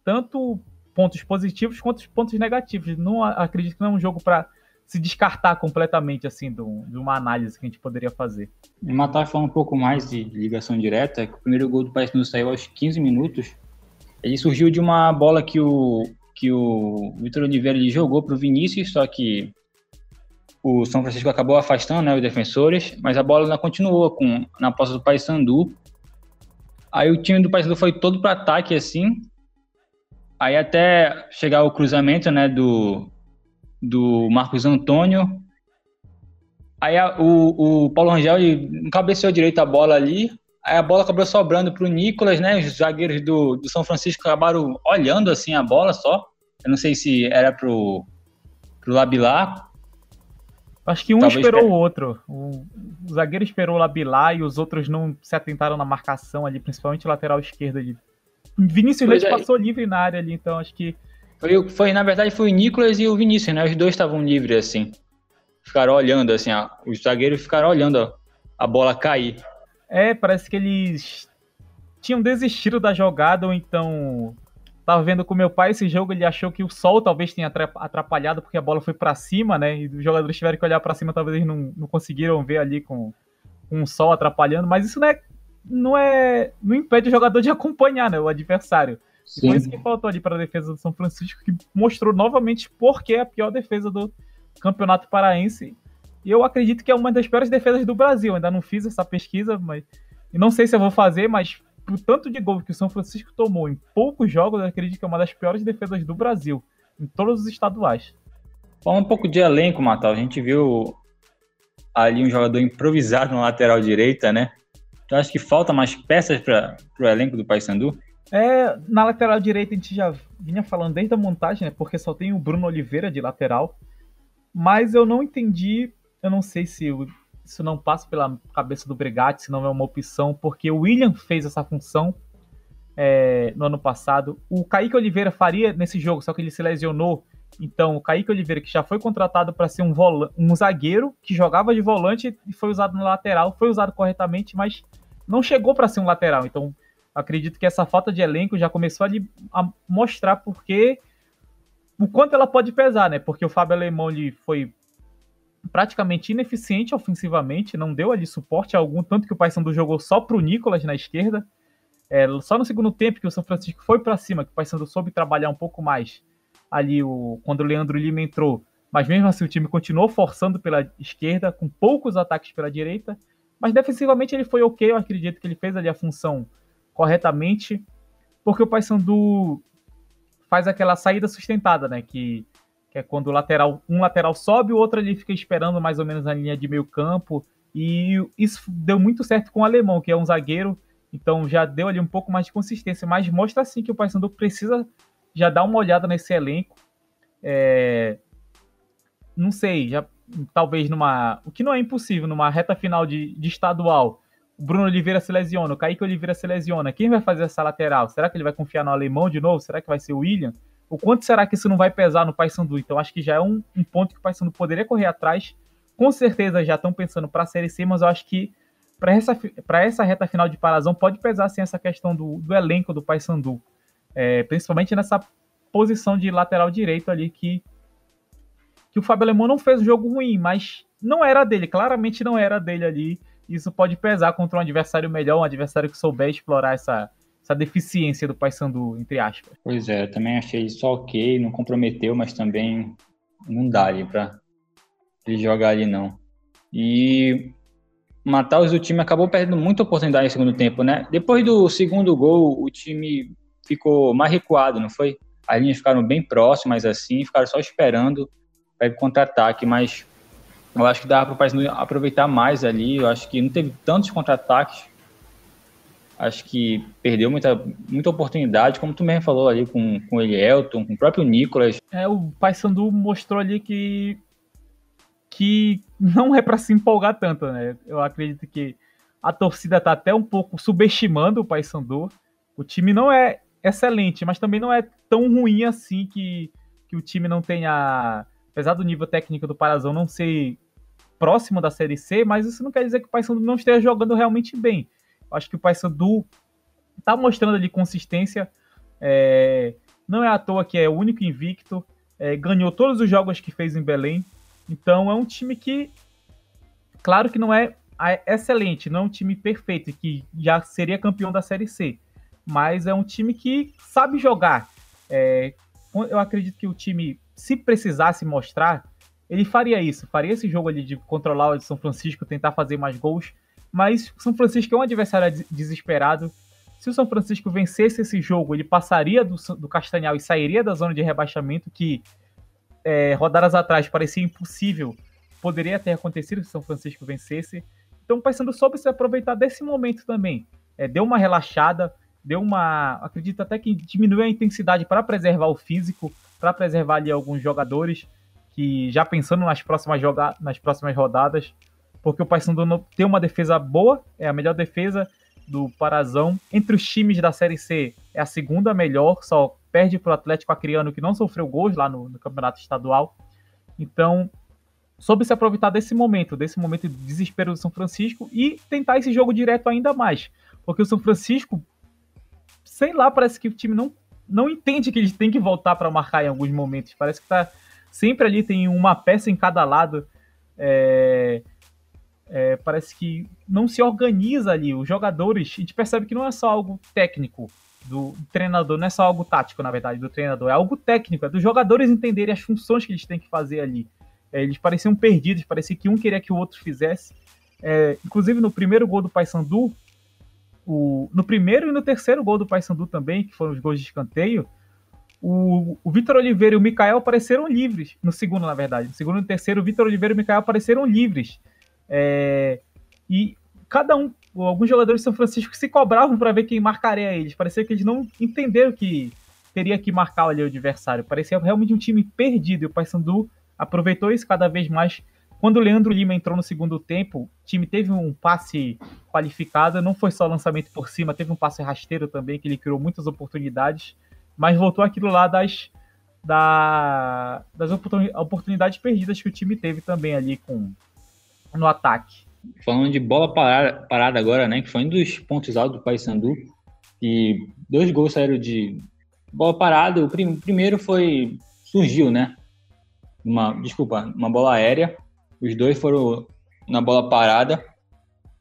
tanto pontos positivos quanto pontos negativos. Não acredito que não é um jogo para se descartar completamente assim de uma análise que a gente poderia fazer. E matar falando um pouco mais de ligação direta, que o primeiro gol do Paysandu saiu aos 15 minutos. Ele surgiu de uma bola que o que o Vitor Oliveira ele jogou para o Vinícius, só que o São Francisco acabou afastando né, os defensores, mas a bola ainda continuou com, na posse do Paysandu. Aí o time do Paysandu foi todo para ataque assim. Aí até chegar o cruzamento né, do, do Marcos Antônio. Aí a, o, o Paulo Rangel cabeceou direito a bola ali. Aí a bola acabou sobrando para o Nicolas, né? Os zagueiros do, do São Francisco acabaram olhando assim a bola só. Eu não sei se era pro, pro Labilar. Acho que um Talvez esperou o outro. O, o, zagueiro esperou o Labilar e os outros não se atentaram na marcação ali, principalmente o lateral esquerdo ali. Vinícius Leite é. passou livre na área ali, então acho que. Foi, foi, na verdade, foi o Nicolas e o Vinícius, né? Os dois estavam livres, assim. Ficaram olhando, assim, ó, os zagueiros ficaram olhando ó, a bola cair. É, parece que eles tinham desistido da jogada, ou então Tava vendo com meu pai esse jogo, ele achou que o sol talvez tenha atrapalhado porque a bola foi para cima, né? E os jogadores tiveram que olhar para cima, talvez eles não, não conseguiram ver ali com, com o sol atrapalhando, mas isso não é, não é. não impede o jogador de acompanhar, né? O adversário. Sim. E foi isso que faltou ali para a defesa do São Francisco, que mostrou novamente por que é a pior defesa do Campeonato Paraense. E eu acredito que é uma das piores defesas do Brasil. Ainda não fiz essa pesquisa, mas. E não sei se eu vou fazer, mas pro tanto de gol que o São Francisco tomou em poucos jogos, eu acredito que é uma das piores defesas do Brasil, em todos os estaduais. Falando um pouco de elenco, Matal, a gente viu ali um jogador improvisado na lateral direita, né? Tu acha que falta mais peças para o elenco do Paysandu? É, na lateral direita a gente já vinha falando desde a montagem, né? Porque só tem o Bruno Oliveira de lateral. Mas eu não entendi, eu não sei se o isso não passa pela cabeça do Brigatti, se não é uma opção, porque o William fez essa função é, no ano passado. O Kaique Oliveira faria nesse jogo, só que ele se lesionou. Então, o Kaique Oliveira, que já foi contratado para ser um, um zagueiro, que jogava de volante e foi usado no lateral, foi usado corretamente, mas não chegou para ser um lateral. Então, acredito que essa falta de elenco já começou ali a mostrar porque o quanto ela pode pesar, né? Porque o Fábio Alemão ele foi praticamente ineficiente ofensivamente, não deu ali suporte algum, tanto que o Paysandu jogou só para o Nicolas na esquerda. É, só no segundo tempo que o São Francisco foi para cima, que o Paysandu soube trabalhar um pouco mais ali o, quando o Leandro Lima entrou. Mas mesmo assim o time continuou forçando pela esquerda, com poucos ataques pela direita. Mas defensivamente ele foi ok, eu acredito que ele fez ali a função corretamente, porque o Paysandu faz aquela saída sustentada, né? Que que é quando o lateral, um lateral sobe, o outro ali fica esperando mais ou menos na linha de meio campo. E isso deu muito certo com o alemão, que é um zagueiro, então já deu ali um pouco mais de consistência, mas mostra assim que o Paysandu precisa já dar uma olhada nesse elenco. É, não sei, já talvez numa. O que não é impossível, numa reta final de, de estadual. O Bruno Oliveira se lesiona, o Kaique Oliveira se lesiona. Quem vai fazer essa lateral? Será que ele vai confiar no alemão de novo? Será que vai ser o William? O quanto será que isso não vai pesar no Paysandu? Então acho que já é um, um ponto que o Paysandu poderia correr atrás. Com certeza já estão pensando para a Série C, mas eu acho que para essa, essa reta final de Parazão pode pesar sim essa questão do, do elenco do Paysandu. É, principalmente nessa posição de lateral direito ali que que o Fábio Alemão não fez um jogo ruim, mas não era dele, claramente não era dele ali. Isso pode pesar contra um adversário melhor, um adversário que souber explorar essa, essa deficiência do Paysandu, entre aspas. Pois é, também achei isso ok, não comprometeu, mas também não dá ali pra ele jogar ali não. E Mataus, o time acabou perdendo muita oportunidade no segundo tempo, né? Depois do segundo gol, o time ficou mais recuado, não foi? As linhas ficaram bem próximas assim, ficaram só esperando pega contra-ataque, mas eu acho que dá para o aproveitar mais ali. Eu acho que não teve tantos contra-ataques. Acho que perdeu muita, muita oportunidade, como tu mesmo falou ali com, com o Elielton, com o próprio Nicolas. É, o Paysandu mostrou ali que que não é para se empolgar tanto, né? Eu acredito que a torcida tá até um pouco subestimando o Paysandu. O time não é excelente, mas também não é tão ruim assim que, que o time não tenha apesar do nível técnico do Parazão não ser próximo da Série C, mas isso não quer dizer que o Paysandu não esteja jogando realmente bem. Acho que o Paysandu está mostrando ali consistência. É, não é à toa que é o único invicto, é, ganhou todos os jogos que fez em Belém. Então é um time que, claro que não é excelente, não é um time perfeito que já seria campeão da Série C, mas é um time que sabe jogar. É, eu acredito que o time se precisasse mostrar, ele faria isso, faria esse jogo ali de controlar o São Francisco, tentar fazer mais gols, mas São Francisco é um adversário desesperado. Se o São Francisco vencesse esse jogo, ele passaria do, do Castanhal e sairia da zona de rebaixamento, que é, rodadas atrás parecia impossível, poderia ter acontecido se o São Francisco vencesse. Então o Paysandu soube se aproveitar desse momento também. É, deu uma relaxada, deu uma. Acredito até que diminuiu a intensidade para preservar o físico para preservar ali alguns jogadores que já pensando nas próximas joga nas próximas rodadas, porque o Paysandu tem uma defesa boa, é a melhor defesa do Parazão. Entre os times da Série C, é a segunda melhor, só perde para o Atlético Acreano, que não sofreu gols lá no, no, Campeonato Estadual. Então, soube se aproveitar desse momento, desse momento de desespero do São Francisco e tentar esse jogo direto ainda mais. Porque o São Francisco, sei lá, parece que o time não não entende que eles têm que voltar para marcar em alguns momentos. Parece que tá sempre ali tem uma peça em cada lado. É, é, parece que não se organiza ali. Os jogadores, a gente percebe que não é só algo técnico do treinador, não é só algo tático, na verdade, do treinador, é algo técnico, é dos jogadores entenderem as funções que eles têm que fazer ali. É, eles pareciam perdidos, parecia que um queria que o outro fizesse. É, inclusive no primeiro gol do Paysandu, o, no primeiro e no terceiro gol do Paysandu também, que foram os gols de escanteio, o, o Vitor Oliveira e o Mikael apareceram livres. No segundo, na verdade. No segundo e no terceiro, o Vitor Oliveira e o Mikael apareceram livres. É, e cada um, alguns jogadores de São Francisco se cobravam para ver quem marcaria eles. Parecia que eles não entenderam que teria que marcar ali o adversário. Parecia realmente um time perdido. E o Paysandu aproveitou isso cada vez mais quando o Leandro Lima entrou no segundo tempo, o time teve um passe qualificado, não foi só lançamento por cima, teve um passe rasteiro também, que ele criou muitas oportunidades, mas voltou aquilo lá das, da, das oportunidades perdidas que o time teve também ali com no ataque. Falando de bola parada, parada agora, né, que foi um dos pontos altos do Paysandu, e dois gols saíram de bola parada, o prim, primeiro foi, surgiu, né, uma, desculpa, uma bola aérea, os dois foram na bola parada.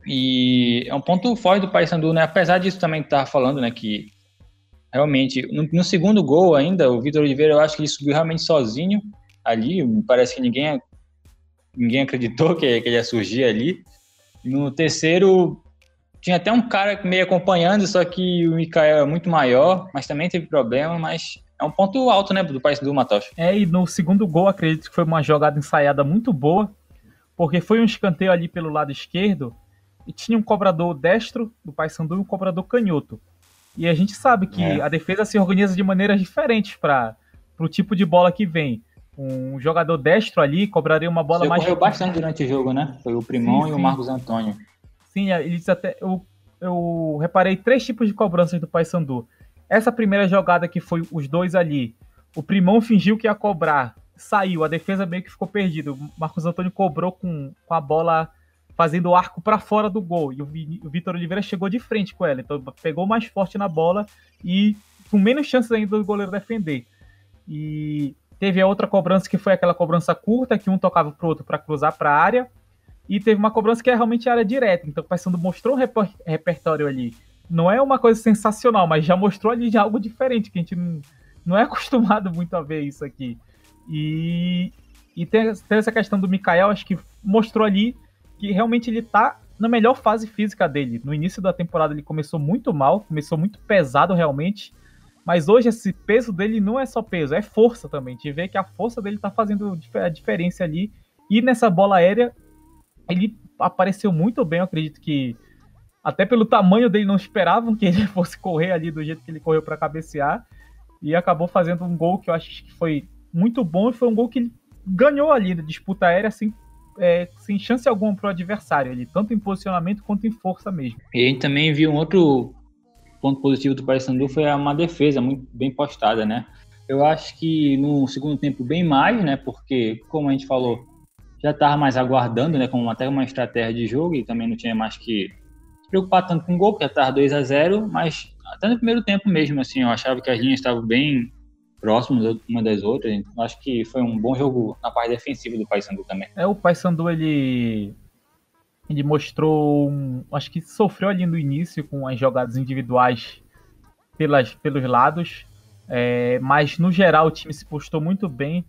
E é um ponto forte do Paysandu, né? Apesar disso também tava falando, né, que realmente no, no, segundo gol ainda, o Vitor Oliveira, eu acho que ele subiu realmente sozinho ali, parece que ninguém ninguém acreditou que, que ele ia surgir ali. No terceiro tinha até um cara meio acompanhando, só que o Mikael é muito maior, mas também teve problema, mas é um ponto alto, né, do país do Matos. É, e no segundo gol, acredito que foi uma jogada ensaiada muito boa, porque foi um escanteio ali pelo lado esquerdo e tinha um cobrador destro do Paysandu e um cobrador canhoto. E a gente sabe que é. a defesa se organiza de maneiras diferentes para o tipo de bola que vem. Um jogador destro ali cobraria uma bola Você mais. correu bastante durante o jogo, né? Foi o Primão sim, e sim. o Marcos Antônio. Sim, eles até. Eu, eu reparei três tipos de cobranças do Paysandu. Essa primeira jogada que foi os dois ali, o Primão fingiu que ia cobrar, saiu, a defesa meio que ficou perdida. O Marcos Antônio cobrou com, com a bola fazendo o arco para fora do gol. E o, o Vitor Oliveira chegou de frente com ela, então pegou mais forte na bola e com menos chances ainda do goleiro defender. E teve a outra cobrança que foi aquela cobrança curta, que um tocava pro outro para cruzar para a área. E teve uma cobrança que é realmente área direta. Então o Paysandu mostrou um reper repertório ali. Não é uma coisa sensacional, mas já mostrou ali algo diferente, que a gente não, é acostumado muito a ver isso aqui. E, e tem, tem essa questão do Mikael, acho que mostrou ali que realmente ele tá na melhor fase física dele. No início da temporada ele começou muito mal, começou muito pesado realmente, mas hoje esse peso dele não é só peso, é força também. De ver que a força dele tá fazendo a diferença ali. E nessa bola aérea, ele apareceu muito bem, eu acredito que até pelo tamanho dele não esperavam que ele fosse correr ali do jeito que ele correu para cabecear e acabou fazendo um gol que eu acho que foi muito bom e foi um gol que ele ganhou ali na disputa aérea assim é, sem chance alguma para o adversário, ele, tanto em posicionamento quanto em força mesmo. E a gente também viu um outro ponto positivo do Paysandu foi uma defesa muito bem postada, né? Eu acho que no segundo tempo bem mais, né? Porque, como a gente falou, já estava mais aguardando, né? Como até uma estratégia de jogo e também não tinha mais que se preocupar tanto com o gol, porque já estava 2 a 0 mas até no primeiro tempo mesmo, assim, eu achava que as linhas estavam bem próximos uma das outras. Acho que foi um bom jogo na parte defensiva do Paysandu também. É, o Paysandu ele ele mostrou, um, acho que sofreu ali no início com as jogadas individuais pelas, pelos lados, é, mas no geral o time se postou muito bem.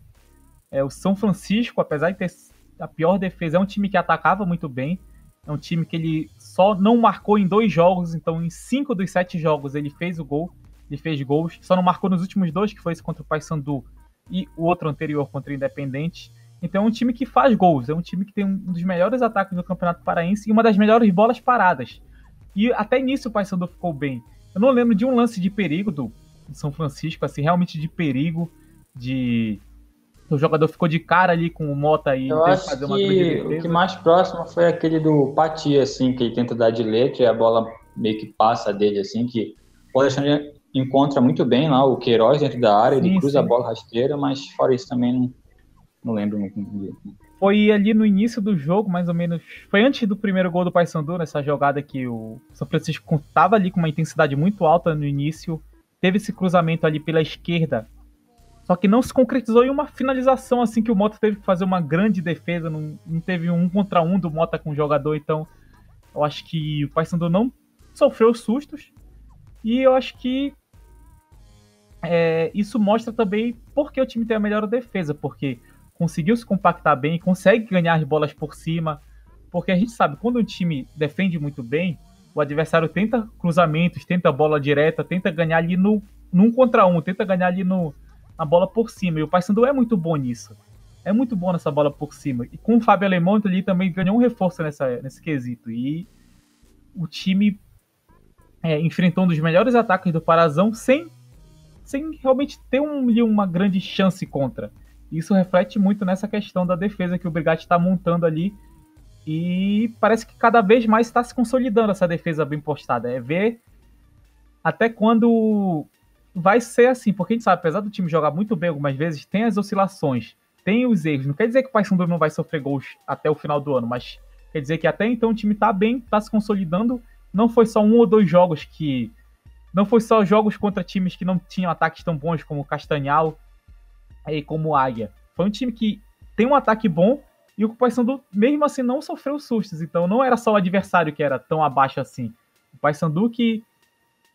É, o São Francisco, apesar de ter a pior defesa, é um time que atacava muito bem. É um time que ele só não marcou em dois jogos, então em cinco dos sete jogos ele fez o gol ele fez gols, só não marcou nos últimos dois, que foi esse contra o Paysandu e o outro anterior contra o Independente. Então é um time que faz gols, é um time que tem um dos melhores ataques do Campeonato Paraense e uma das melhores bolas paradas. E até nisso o Paysandu ficou bem. Eu não lembro de um lance de perigo do, São Francisco, assim, realmente de perigo, de o jogador ficou de cara ali com o Mota e Eu acho fazer uma que o que mais próximo foi aquele do Pati, assim, que ele tenta dar de letra e a bola meio que passa dele, assim, que o Alexandre encontra muito bem lá o Queiroz dentro da área, sim, ele cruza sim. a bola rasteira, mas fora isso também não, não lembro. Foi ali no início do jogo, mais ou menos. Foi antes do primeiro gol do Paysandu, nessa jogada que o São Francisco estava ali com uma intensidade muito alta no início. Teve esse cruzamento ali pela esquerda. Só que não se concretizou em uma finalização assim que o Mota teve que fazer uma grande defesa. Não, não teve um contra um do Mota com o jogador. Então, eu acho que o Paysandu não sofreu sustos. E eu acho que é, isso mostra também porque o time tem a melhor defesa, porque conseguiu se compactar bem, consegue ganhar as bolas por cima, porque a gente sabe, quando um time defende muito bem, o adversário tenta cruzamentos, tenta bola direta, tenta ganhar ali no num contra um, tenta ganhar ali no, na bola por cima, e o Paysandu é muito bom nisso. É muito bom nessa bola por cima. E com o Fábio Alemão ele também ganhou um reforço nessa, nesse quesito. E o time é, enfrentou um dos melhores ataques do Parazão sem sem realmente ter um, uma grande chance contra. Isso reflete muito nessa questão da defesa que o Brigatti está montando ali. E parece que cada vez mais está se consolidando essa defesa bem postada. É ver até quando vai ser assim, porque a gente sabe, apesar do time jogar muito bem algumas vezes, tem as oscilações, tem os erros. Não quer dizer que o Paysandu não vai sofrer gols até o final do ano, mas quer dizer que até então o time está bem, está se consolidando. Não foi só um ou dois jogos que não foi só jogos contra times que não tinham ataques tão bons como o Castanhal e como Águia. Foi um time que tem um ataque bom e o Paysandu, mesmo assim, não sofreu sustos. Então não era só o adversário que era tão abaixo assim. O Paysandu que,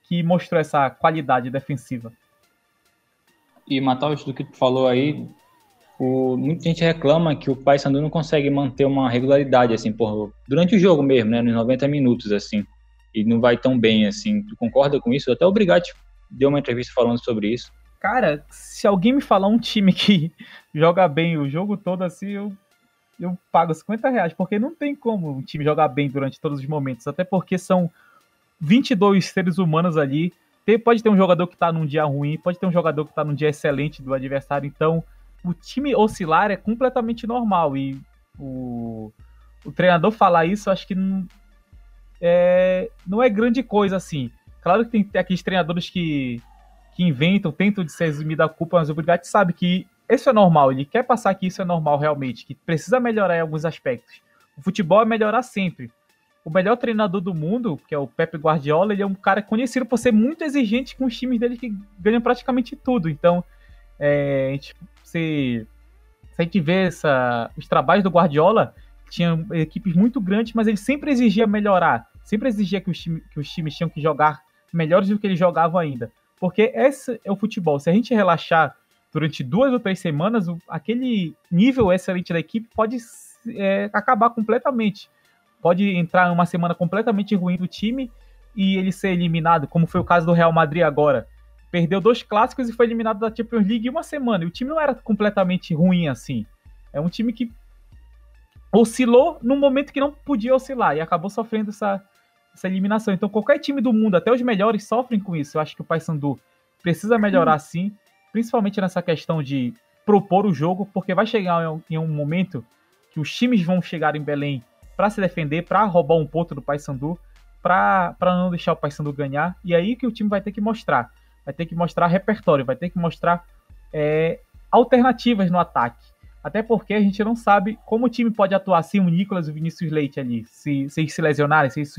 que mostrou essa qualidade defensiva. E, Matheus, do que tu falou aí, o, muita gente reclama que o Paysandu não consegue manter uma regularidade, assim, por, durante o jogo mesmo, né, nos 90 minutos, assim e não vai tão bem assim. Tu concorda com isso? Até o Brigatti deu uma entrevista falando sobre isso. Cara, se alguém me falar um time que joga bem o jogo todo assim, eu, eu pago 50 reais, porque não tem como um time jogar bem durante todos os momentos, até porque são 22 seres humanos ali. Tem, pode ter um jogador que tá num dia ruim, pode ter um jogador que tá num dia excelente do adversário, então o time oscilar é completamente normal e o, o treinador falar isso, acho que não é, não é grande coisa assim. Claro que tem aqueles treinadores que que inventam, tentam de se eximir da culpa, mas o Brigatti sabe que isso é normal, ele quer passar que isso é normal realmente, que precisa melhorar em alguns aspectos. O futebol é melhorar sempre. O melhor treinador do mundo, que é o Pepe Guardiola, ele é um cara conhecido por ser muito exigente com os times dele que ganham praticamente tudo. Então, é, se, se a gente vê essa, os trabalhos do Guardiola, tinha equipes muito grandes, mas ele sempre exigia melhorar, sempre exigia que os, time, que os times tinham que jogar melhores do que eles jogavam ainda. Porque esse é o futebol. Se a gente relaxar durante duas ou três semanas, aquele nível excelente da equipe pode é, acabar completamente. Pode entrar uma semana completamente ruim do time e ele ser eliminado, como foi o caso do Real Madrid agora. Perdeu dois clássicos e foi eliminado da Champions League em uma semana. E o time não era completamente ruim assim. É um time que oscilou no momento que não podia oscilar e acabou sofrendo essa, essa eliminação. Então, qualquer time do mundo, até os melhores, sofrem com isso. Eu acho que o Paysandu precisa melhorar uhum. sim, principalmente nessa questão de propor o jogo, porque vai chegar em um momento que os times vão chegar em Belém para se defender, para roubar um ponto do Paysandu, para não deixar o Paysandu ganhar. E aí que o time vai ter que mostrar. Vai ter que mostrar repertório, vai ter que mostrar é, alternativas no ataque. Até porque a gente não sabe como o time pode atuar sem o Nicolas e o Vinícius Leite ali, se, se eles se lesionarem, se eles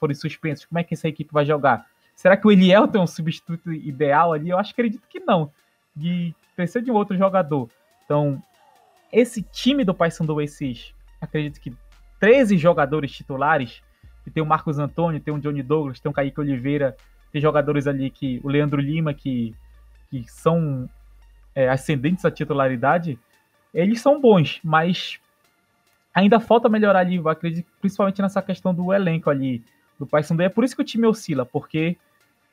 forem suspensos, como é que essa equipe vai jogar? Será que o Eliel tem um substituto ideal ali? Eu acho acredito que não. E precisa de um outro jogador. Então, esse time do Paysandu, esses, acredito que 13 jogadores titulares, que tem o Marcos Antônio, tem o Johnny Douglas, tem o Kaique Oliveira, tem jogadores ali que o Leandro Lima que, que são é, ascendentes à titularidade, eles são bons, mas ainda falta melhorar ali, acredito, principalmente nessa questão do elenco ali do Paysandu. É por isso que o time oscila, porque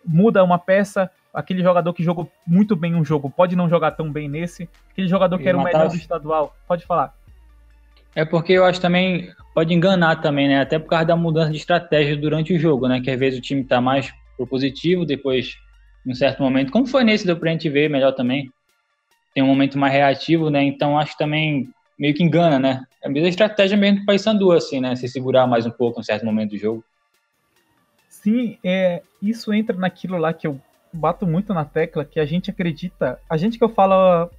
muda uma peça, aquele jogador que jogou muito bem um jogo pode não jogar tão bem nesse, aquele jogador que era o melhor do estadual, pode falar. É porque eu acho também, pode enganar também, né? Até por causa da mudança de estratégia durante o jogo, né? Que às vezes o time tá mais propositivo, depois, em um certo momento, como foi nesse, deu pra gente ver melhor também, tem um momento mais reativo, né? Então acho que também meio que engana, né? É a mesma estratégia mesmo do Paysandu, assim, né? Se segurar mais um pouco em um certo momento do jogo. Sim, é, isso entra naquilo lá que eu bato muito na tecla, que a gente acredita, a gente que eu falo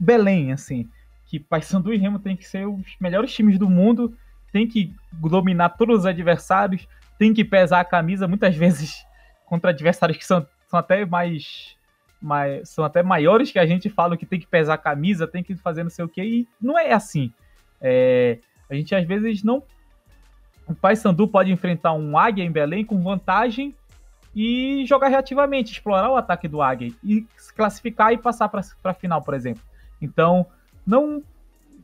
Belém, assim, que Paysandu e Remo tem que ser os melhores times do mundo, tem que dominar todos os adversários, tem que pesar a camisa, muitas vezes contra adversários que são, são até mais, mais são até maiores que a gente fala que tem que pesar a camisa, tem que fazer não sei o que, e não é assim. É, a gente às vezes não o Paysandu pode enfrentar um Águia em Belém com vantagem e jogar reativamente, explorar o ataque do Águia e se classificar e passar para a final, por exemplo. Então, não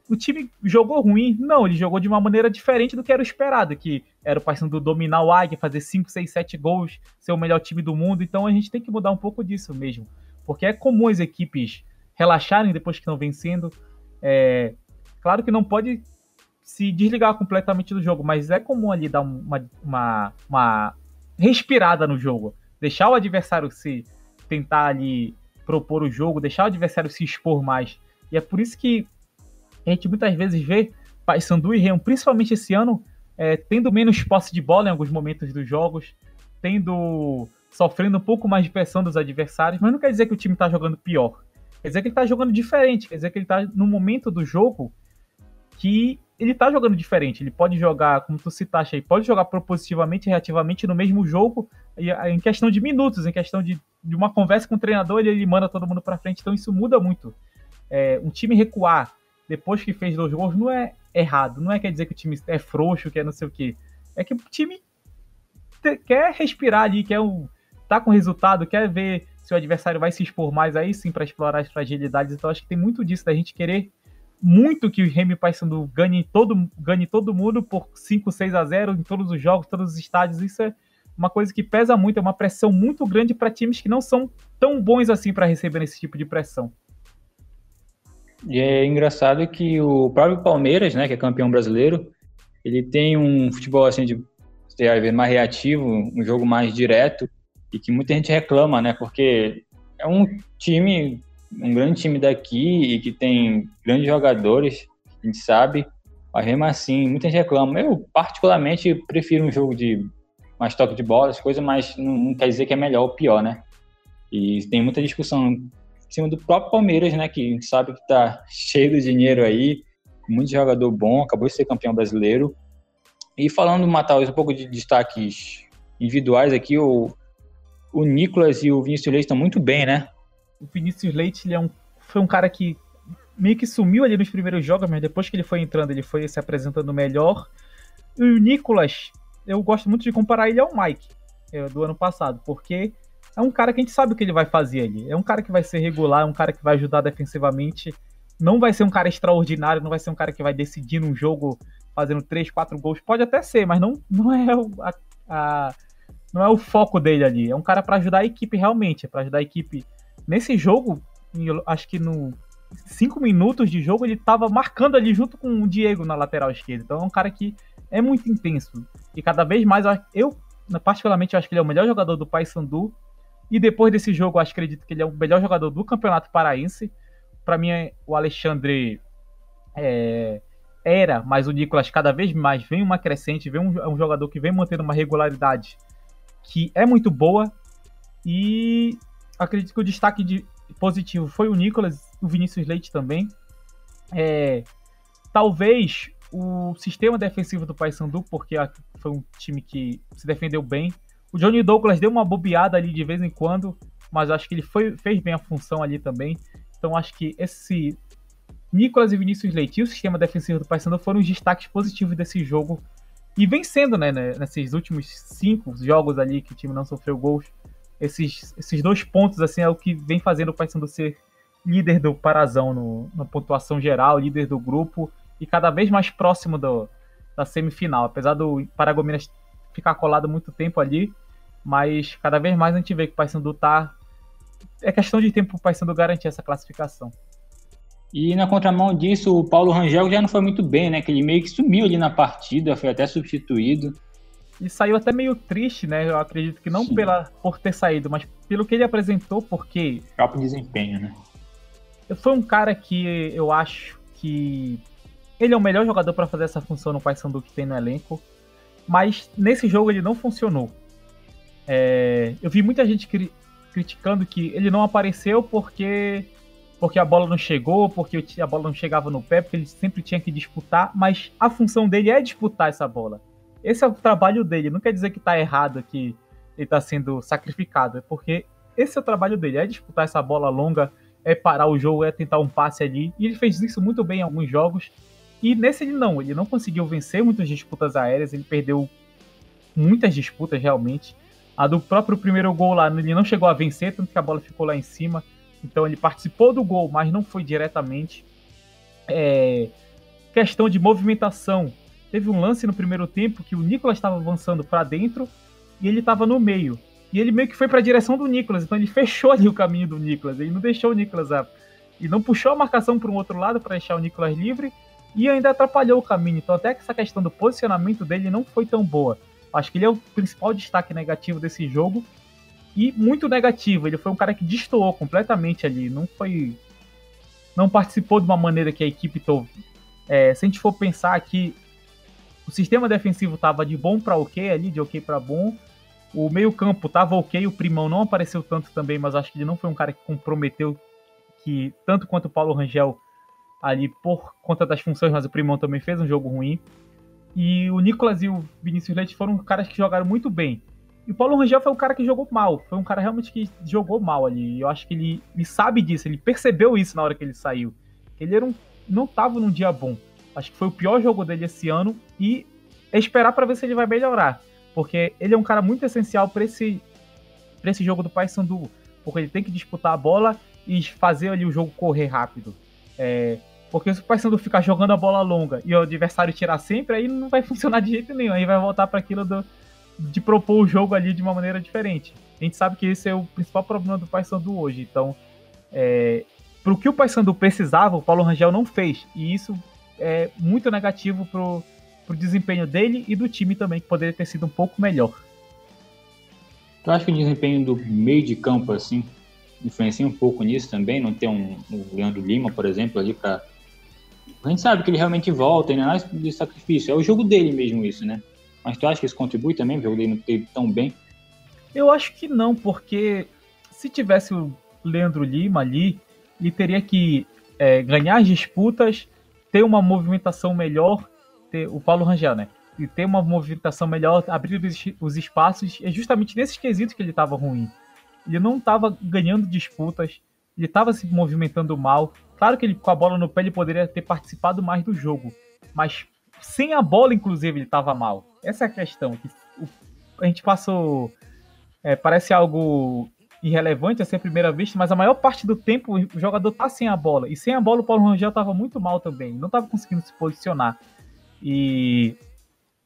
o time jogou ruim, não, ele jogou de uma maneira diferente do que era o esperado, que era o Paysandu dominar o Águia, fazer 5, 6, 7 gols, ser o melhor time do mundo, então a gente tem que mudar um pouco disso mesmo, porque é comum as equipes relaxarem depois que estão vencendo, é, claro que não pode se desligar completamente do jogo, mas é comum ali dar uma, uma, uma respirada no jogo, deixar o adversário se tentar ali propor o jogo, deixar o adversário se expor mais. E é por isso que a gente muitas vezes vê Paysandu e Real, principalmente esse ano, é, tendo menos posse de bola em alguns momentos dos jogos, tendo sofrendo um pouco mais de pressão dos adversários, mas não quer dizer que o time está jogando pior. Quer dizer que ele está jogando diferente, quer dizer que ele está no momento do jogo que ele tá jogando diferente. Ele pode jogar, como tu citaste aí, pode jogar propositivamente e reativamente no mesmo jogo, em questão de minutos, em questão de, de uma conversa com o treinador, ele, ele manda todo mundo para frente. Então isso muda muito. É, um time recuar depois que fez dois gols não é errado. Não é quer dizer que o time é frouxo, que é não sei o quê. É que o time quer respirar ali, quer um, tá com resultado, quer ver se o adversário vai se expor mais aí sim para explorar as fragilidades. Então acho que tem muito disso da gente querer muito que o Remy Paysandu ganhe todo, ganhe todo mundo por 5, 6 a 0 em todos os jogos, todos os estádios. Isso é, uma coisa que pesa muito, é uma pressão muito grande para times que não são tão bons assim para receber esse tipo de pressão. E é engraçado que o próprio Palmeiras, né, que é campeão brasileiro, ele tem um futebol assim de mais reativo, um jogo mais direto e que muita gente reclama, né, porque é um time, um grande time daqui e que tem grandes jogadores, a gente sabe, mas mesmo assim, muita gente reclama. Eu, particularmente, prefiro um jogo de mais toque de bola, as coisas, mas não, não, quer dizer que é melhor ou pior, né? E tem muita discussão em cima do próprio Palmeiras, né? Que a gente sabe que tá cheio de dinheiro aí, muito jogador bom, acabou de ser campeão brasileiro. E falando, Matheus, um pouco de destaques individuais aqui, o, o Nicolas e o Vinícius Leite estão muito bem, né? O Vinícius Leite ele é um, foi um cara que meio que sumiu ali nos primeiros jogos, mas depois que ele foi entrando, ele foi se apresentando melhor. E o Nicolas, eu gosto muito de comparar ele ao Mike é, do ano passado, porque é um cara que a gente sabe o que ele vai fazer ali. É um cara que vai ser regular, é um cara que vai ajudar defensivamente. Não vai ser um cara extraordinário, não vai ser um cara que vai decidir num jogo fazendo 3, 4 gols. Pode até ser, mas não, não, é, o, a, a, não é o foco dele ali. É um cara para ajudar a equipe realmente, é para ajudar a equipe. Nesse jogo, acho que no cinco minutos de jogo, ele estava marcando ali junto com o Diego na lateral esquerda. Então é um cara que é muito intenso. E cada vez mais, eu, particularmente, acho que ele é o melhor jogador do Paysandu. E depois desse jogo, eu acredito que ele é o melhor jogador do Campeonato Paraense. Para mim, o Alexandre é, era, mas o Nicolas cada vez mais vem uma crescente, vem um, é um jogador que vem mantendo uma regularidade que é muito boa. E acredito que o destaque de, positivo foi o Nicolas, o Vinícius Leite também. É, talvez o sistema defensivo do Paysandu, porque foi um time que se defendeu bem. O Johnny Douglas deu uma bobeada ali de vez em quando, mas acho que ele foi, fez bem a função ali também. Então acho que esse Nicolas e Vinícius Leite e o sistema defensivo do Paysandu foram os destaques positivos desse jogo. E vencendo, né, né, nesses últimos cinco jogos ali que o time não sofreu gols esses, esses dois pontos assim é o que vem fazendo o Paysandu ser líder do Parazão no, na pontuação geral, líder do grupo e cada vez mais próximo do, da semifinal. Apesar do Paragominas ficar colado muito tempo ali, mas cada vez mais a gente vê que o Paysandu tá é questão de tempo para o Paysandu garantir essa classificação. E na contramão disso, o Paulo Rangel já não foi muito bem, né? Que ele meio que sumiu ali na partida, foi até substituído. E saiu até meio triste, né? Eu acredito que não pela por ter saído, mas pelo que ele apresentou, porque. Próprio desempenho, né? Foi um cara que eu acho que ele é o melhor jogador para fazer essa função no Paysandu que tem no elenco, mas nesse jogo ele não funcionou. É, eu vi muita gente cri criticando que ele não apareceu porque porque a bola não chegou, porque a bola não chegava no pé, porque ele sempre tinha que disputar, mas a função dele é disputar essa bola. Esse é o trabalho dele. Não quer dizer que tá errado, que ele tá sendo sacrificado. É porque esse é o trabalho dele. É disputar essa bola longa, é parar o jogo, é tentar um passe ali. E ele fez isso muito bem em alguns jogos. E nesse ele não. Ele não conseguiu vencer muitas disputas aéreas. Ele perdeu muitas disputas realmente. A do próprio primeiro gol lá, ele não chegou a vencer, tanto que a bola ficou lá em cima. Então ele participou do gol, mas não foi diretamente. É... Questão de movimentação teve um lance no primeiro tempo que o Nicolas estava avançando para dentro e ele estava no meio. E ele meio que foi para a direção do Nicolas, então ele fechou ali o caminho do Nicolas. Ele não deixou o Nicolas a... e não puxou a marcação para um outro lado para deixar o Nicolas livre e ainda atrapalhou o caminho. Então até que essa questão do posicionamento dele não foi tão boa. Acho que ele é o principal destaque negativo desse jogo e muito negativo. Ele foi um cara que destoou completamente ali, não foi não participou de uma maneira que a equipe tô é, se a gente for pensar aqui o sistema defensivo tava de bom para ok ali, de ok para bom. O meio-campo tava ok, o Primão não apareceu tanto também, mas acho que ele não foi um cara que comprometeu que tanto quanto o Paulo Rangel ali por conta das funções, mas o Primão também fez um jogo ruim. E o Nicolas e o Vinícius Leite foram caras que jogaram muito bem. E o Paulo Rangel foi um cara que jogou mal, foi um cara realmente que jogou mal ali. Eu acho que ele, ele sabe disso, ele percebeu isso na hora que ele saiu. Ele era um, não estava num dia bom. Acho que foi o pior jogo dele esse ano e é esperar para ver se ele vai melhorar, porque ele é um cara muito essencial para esse para esse jogo do Paysandu, porque ele tem que disputar a bola e fazer ali o jogo correr rápido. É, porque se o Paysandu ficar jogando a bola longa e o adversário tirar sempre, aí não vai funcionar de jeito nenhum, aí vai voltar para aquilo do, de propor o jogo ali de uma maneira diferente. A gente sabe que esse é o principal problema do Paysandu hoje. Então, é, para o que o Paysandu precisava, o Paulo Rangel não fez. E isso é muito negativo pro, pro desempenho dele e do time também, que poderia ter sido um pouco melhor. Tu acha que o desempenho do meio de campo, assim, influencia um pouco nisso também? Não ter um, um Leandro Lima, por exemplo, ali para A gente sabe que ele realmente volta, ainda mais de sacrifício. É o jogo dele mesmo isso, né? Mas tu acha que isso contribui também, o jogo dele não ter tão bem? Eu acho que não, porque se tivesse o Leandro Lima ali, ele teria que é, ganhar as disputas, ter uma movimentação melhor, ter o Paulo Rangel, né? E ter uma movimentação melhor, abrir os, espaços, é justamente nesses quesitos que ele estava ruim. Ele não estava ganhando disputas, ele estava se movimentando mal. Claro que ele com a bola no pé ele poderia ter participado mais do jogo, mas sem a bola, inclusive, ele estava mal. Essa é a questão. A gente passou. É, parece algo irrelevante assim à primeira vista, mas a maior parte do tempo o jogador tá sem a bola. E sem a bola o Paulo Rangel estava muito mal também. Não estava conseguindo se posicionar. E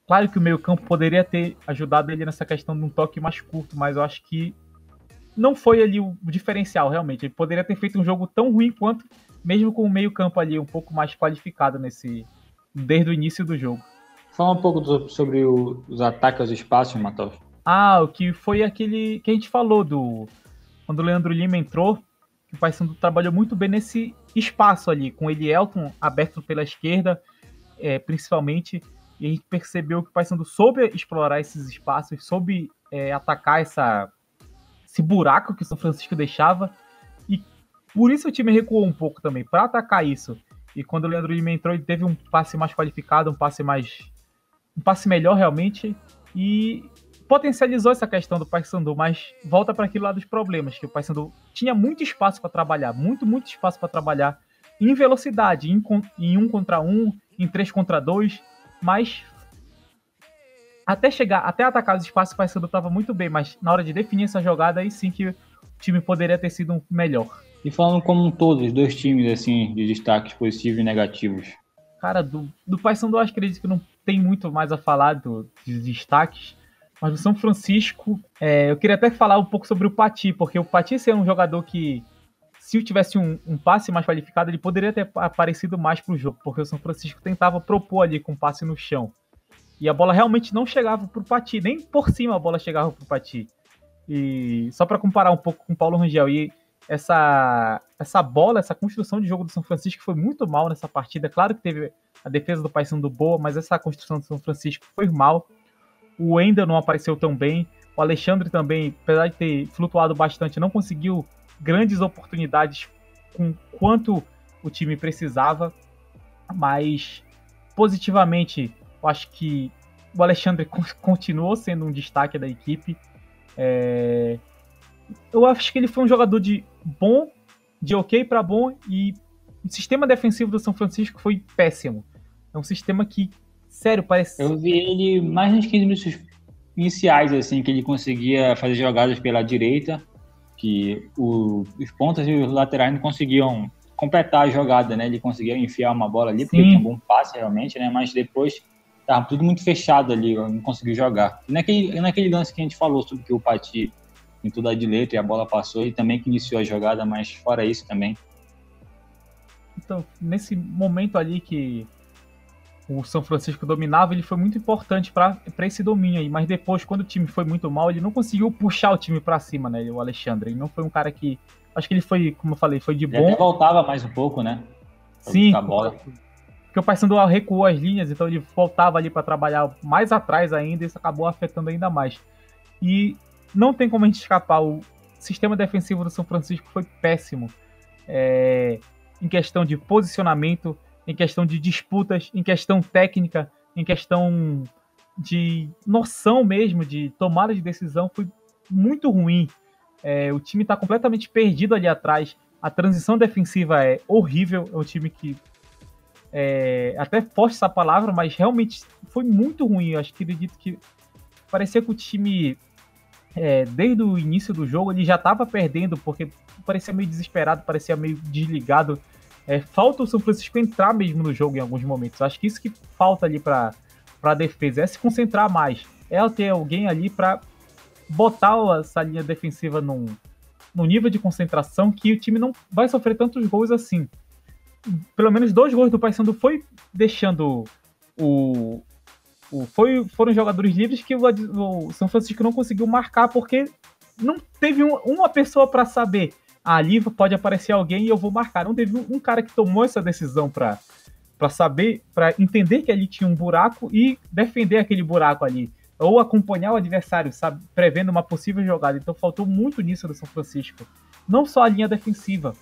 claro que o meio-campo poderia ter ajudado ele nessa questão de um toque mais curto, mas eu acho que não foi ali o diferencial, realmente. Ele poderia ter feito um jogo tão ruim quanto, mesmo com o meio-campo ali um pouco mais qualificado nesse desde o início do jogo. Fala um pouco sobre o, os ataques aos espaços, Matheus. Ah, o que foi aquele que a gente falou do quando o Leandro Lima entrou, o Paysandu trabalhou muito bem nesse espaço ali, com ele Elton aberto pela esquerda, é, principalmente, e a gente percebeu que o Paysandu soube explorar esses espaços, soube é, atacar essa, esse buraco que o São Francisco deixava, e por isso o time recuou um pouco também, para atacar isso. E quando o Leandro Lima entrou, ele teve um passe mais qualificado, um passe mais. um passe melhor realmente. E potencializou essa questão do Paysandu, mas volta para aquilo lá dos problemas, que o Paysandu tinha muito espaço para trabalhar, muito, muito espaço para trabalhar em velocidade, em, em um contra um, em três contra dois, mas até chegar, até atacar os espaços, o Paysandu estava muito bem, mas na hora de definir essa jogada, aí sim que o time poderia ter sido melhor. E falando como um todo, os dois times, assim, de destaques positivos e negativos. Cara, do, do Paysandu, acho que acredito que não tem muito mais a falar do, dos destaques, mas o São Francisco, é, eu queria até falar um pouco sobre o Pati, porque o Pati ser um jogador que, se tivesse um, um, passe mais qualificado, ele poderia ter aparecido mais para o jogo, porque o São Francisco tentava propor ali com passe no chão. E a bola realmente não chegava para o Pati, nem por cima a bola chegava para o Pati. E só para comparar um pouco com o Paulo Rangel, e essa, essa bola, essa construção de jogo do São Francisco foi muito mal nessa partida. Claro que teve a defesa do Paysandu boa, mas essa construção do São Francisco foi mal. O Wendel não apareceu tão bem. O Alexandre também, apesar de ter flutuado bastante, não conseguiu grandes oportunidades com quanto o time precisava. Mas positivamente, eu acho que o Alexandre continuou sendo um destaque da equipe. É... Eu acho que ele foi um jogador de bom, de ok para bom, e o sistema defensivo do São Francisco foi péssimo. É um sistema que Sério, parece. Eu vi ele mais nos 15 minutos iniciais, assim, que ele conseguia fazer jogadas pela direita, que o, os pontas e os laterais não conseguiam completar a jogada, né? Ele conseguia enfiar uma bola ali, porque Sim. tinha um bom passe realmente, né? Mas depois tava tudo muito fechado ali, não conseguiu jogar. E naquele, naquele lance que a gente falou sobre que o Pati tudo a direita e a bola passou, e também que iniciou a jogada, mas fora isso também. Então, nesse momento ali que o São Francisco dominava, ele foi muito importante para esse domínio aí. Mas depois, quando o time foi muito mal, ele não conseguiu puxar o time para cima, né? O Alexandre. Ele não foi um cara que. Acho que ele foi, como eu falei, foi de bom. Ele até voltava mais um pouco, né? Pra Sim. Bola. Porque o Paysandu recuou as linhas, então ele voltava ali para trabalhar mais atrás ainda, e isso acabou afetando ainda mais. E não tem como a gente escapar. O sistema defensivo do São Francisco foi péssimo. É, em questão de posicionamento, em questão de disputas, em questão técnica, em questão de noção mesmo, de tomada de decisão, foi muito ruim. É, o time está completamente perdido ali atrás. A transição defensiva é horrível. É um time que. É, até forte essa palavra, mas realmente foi muito ruim. Eu acho que acredito que parecia que o time, é, desde o início do jogo, ele já estava perdendo, porque parecia meio desesperado, parecia meio desligado é, falta o São Francisco entrar mesmo no jogo em alguns momentos. Acho que isso que falta ali para a defesa é se concentrar mais. é ter alguém ali para botar essa linha defensiva num, num nível de concentração que o time não vai sofrer tantos gols assim. Pelo menos dois gols do Paysandu foi deixando o, o foi, foram jogadores livres que o, o, São Francisco não conseguiu marcar porque não teve um, uma pessoa para saber ali pode aparecer alguém e eu vou marcar. Não teve um, cara que tomou essa decisão para para saber, para entender que ali tinha um buraco e defender aquele buraco ali ou acompanhar o adversário, sabe, prevendo uma possível jogada. Então faltou muito nisso do São Francisco. Não só a linha defensiva,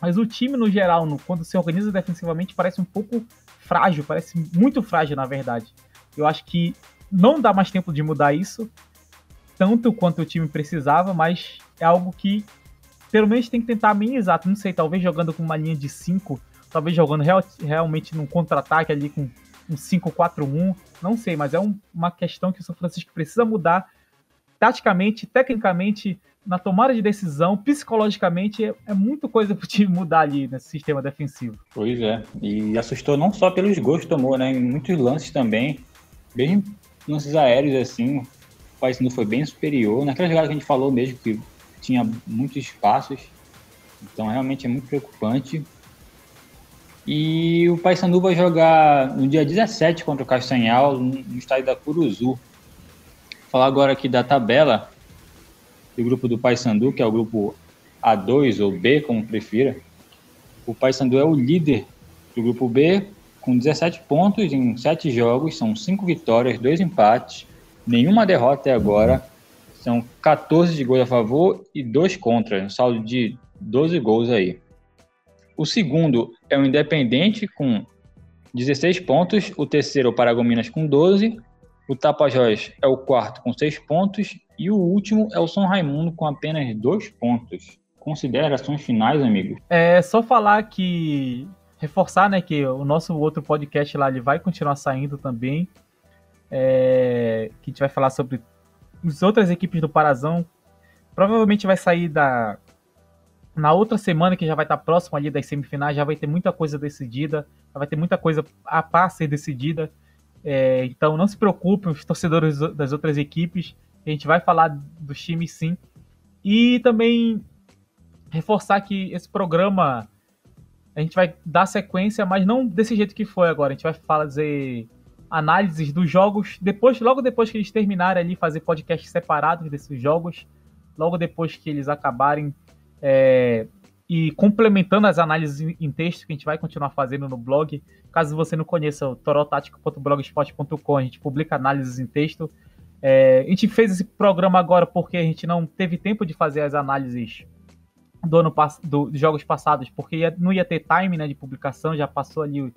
mas o time no geral, no, quando se organiza defensivamente, parece um pouco frágil, parece muito frágil na verdade. Eu acho que não dá mais tempo de mudar isso, tanto quanto o time precisava, mas é algo que pelo menos tem que tentar amenizar. Não sei, talvez jogando com uma linha de 5, talvez jogando real, realmente num contra-ataque ali com um 5-4-1, não sei, mas é um, uma questão que o São Francisco precisa mudar taticamente, tecnicamente, na tomada de decisão, psicologicamente, é, é muita coisa para o time mudar ali nesse sistema defensivo. Pois é, e assustou não só pelos gols que tomou, né? Em muitos lances também, bem lances aéreos assim, o Paysandu foi bem superior. Naquela jogada que a gente falou mesmo, que tinha muitos espaços, então realmente é muito preocupante. E o Paysandu vai jogar no dia 17 contra o Castanhal, no estádio da Curuzu. Vou falar agora aqui da tabela do grupo do Paysandu, que é o grupo A2 ou B, como prefira. O Paysandu é o líder do grupo B, com 17 pontos em 7 jogos, são 5 vitórias, 2 empates, nenhuma derrota até agora. São 14 de gols a favor e 2 contra, um saldo de 12 gols aí. O segundo é o Independente com 16 pontos, o terceiro é o Paragominas com 12, o Tapajós é o quarto com 6 pontos e o último é o São Raimundo com apenas 2 pontos. Considerações finais, amigos? É só falar que reforçar, né, que o nosso outro podcast lá ele vai continuar saindo também. É, que a gente vai falar sobre as outras equipes do Parazão. Provavelmente vai sair da na outra semana, que já vai estar próximo ali das semifinais, já vai ter muita coisa decidida, já vai ter muita coisa a par ser decidida. É, então não se preocupem, os torcedores das outras equipes, a gente vai falar dos times sim. E também reforçar que esse programa a gente vai dar sequência, mas não desse jeito que foi agora. A gente vai fazer análises dos jogos depois, logo depois que eles terminarem ali, fazer podcasts separados desses jogos, logo depois que eles acabarem é, e complementando as análises em texto que a gente vai continuar fazendo no blog. Caso você não conheça o torotático.blogspot.com, a gente publica análises em texto. É, a gente fez esse programa agora porque a gente não teve tempo de fazer as análises do ano do, dos jogos passados, porque ia, não ia ter time né, de publicação, já passou ali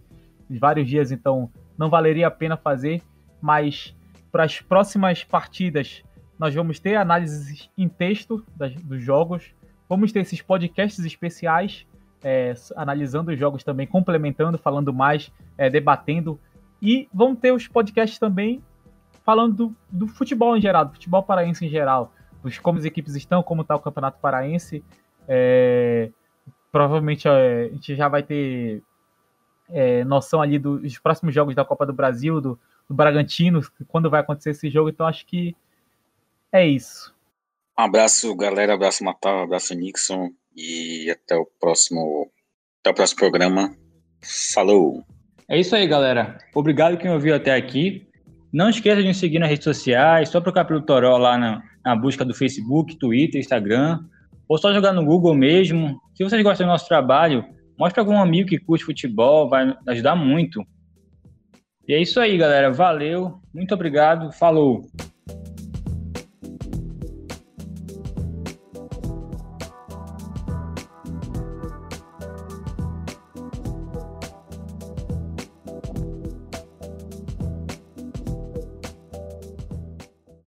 vários dias, então não valeria a pena fazer. Mas para as próximas partidas, nós vamos ter análises em texto das, dos jogos Vamos ter esses podcasts especiais, é, analisando os jogos também, complementando, falando mais, é, debatendo. E vamos ter os podcasts também falando do, do, futebol em geral, do futebol paraense em geral, dos como as equipes estão, como está o Campeonato Paraense. É, provavelmente é, a gente já vai ter é, noção ali dos próximos jogos da Copa do Brasil, do, do Bragantino, quando vai acontecer esse jogo. Então acho que é isso. Um abraço, galera. Abraço, Matal. Abraço, Nixon. E até o próximo, até o próximo programa. Falou! É isso aí, galera. Obrigado quem ouviu até aqui. Não esqueça de nos seguir nas redes sociais. Só procurar pelo Toró lá na, na busca do Facebook, Twitter, Instagram. Ou só jogar no Google mesmo. Se vocês gostam do nosso trabalho, mostre algum amigo que curte futebol. Vai ajudar muito. E é isso aí, galera. Valeu. Muito obrigado. Falou!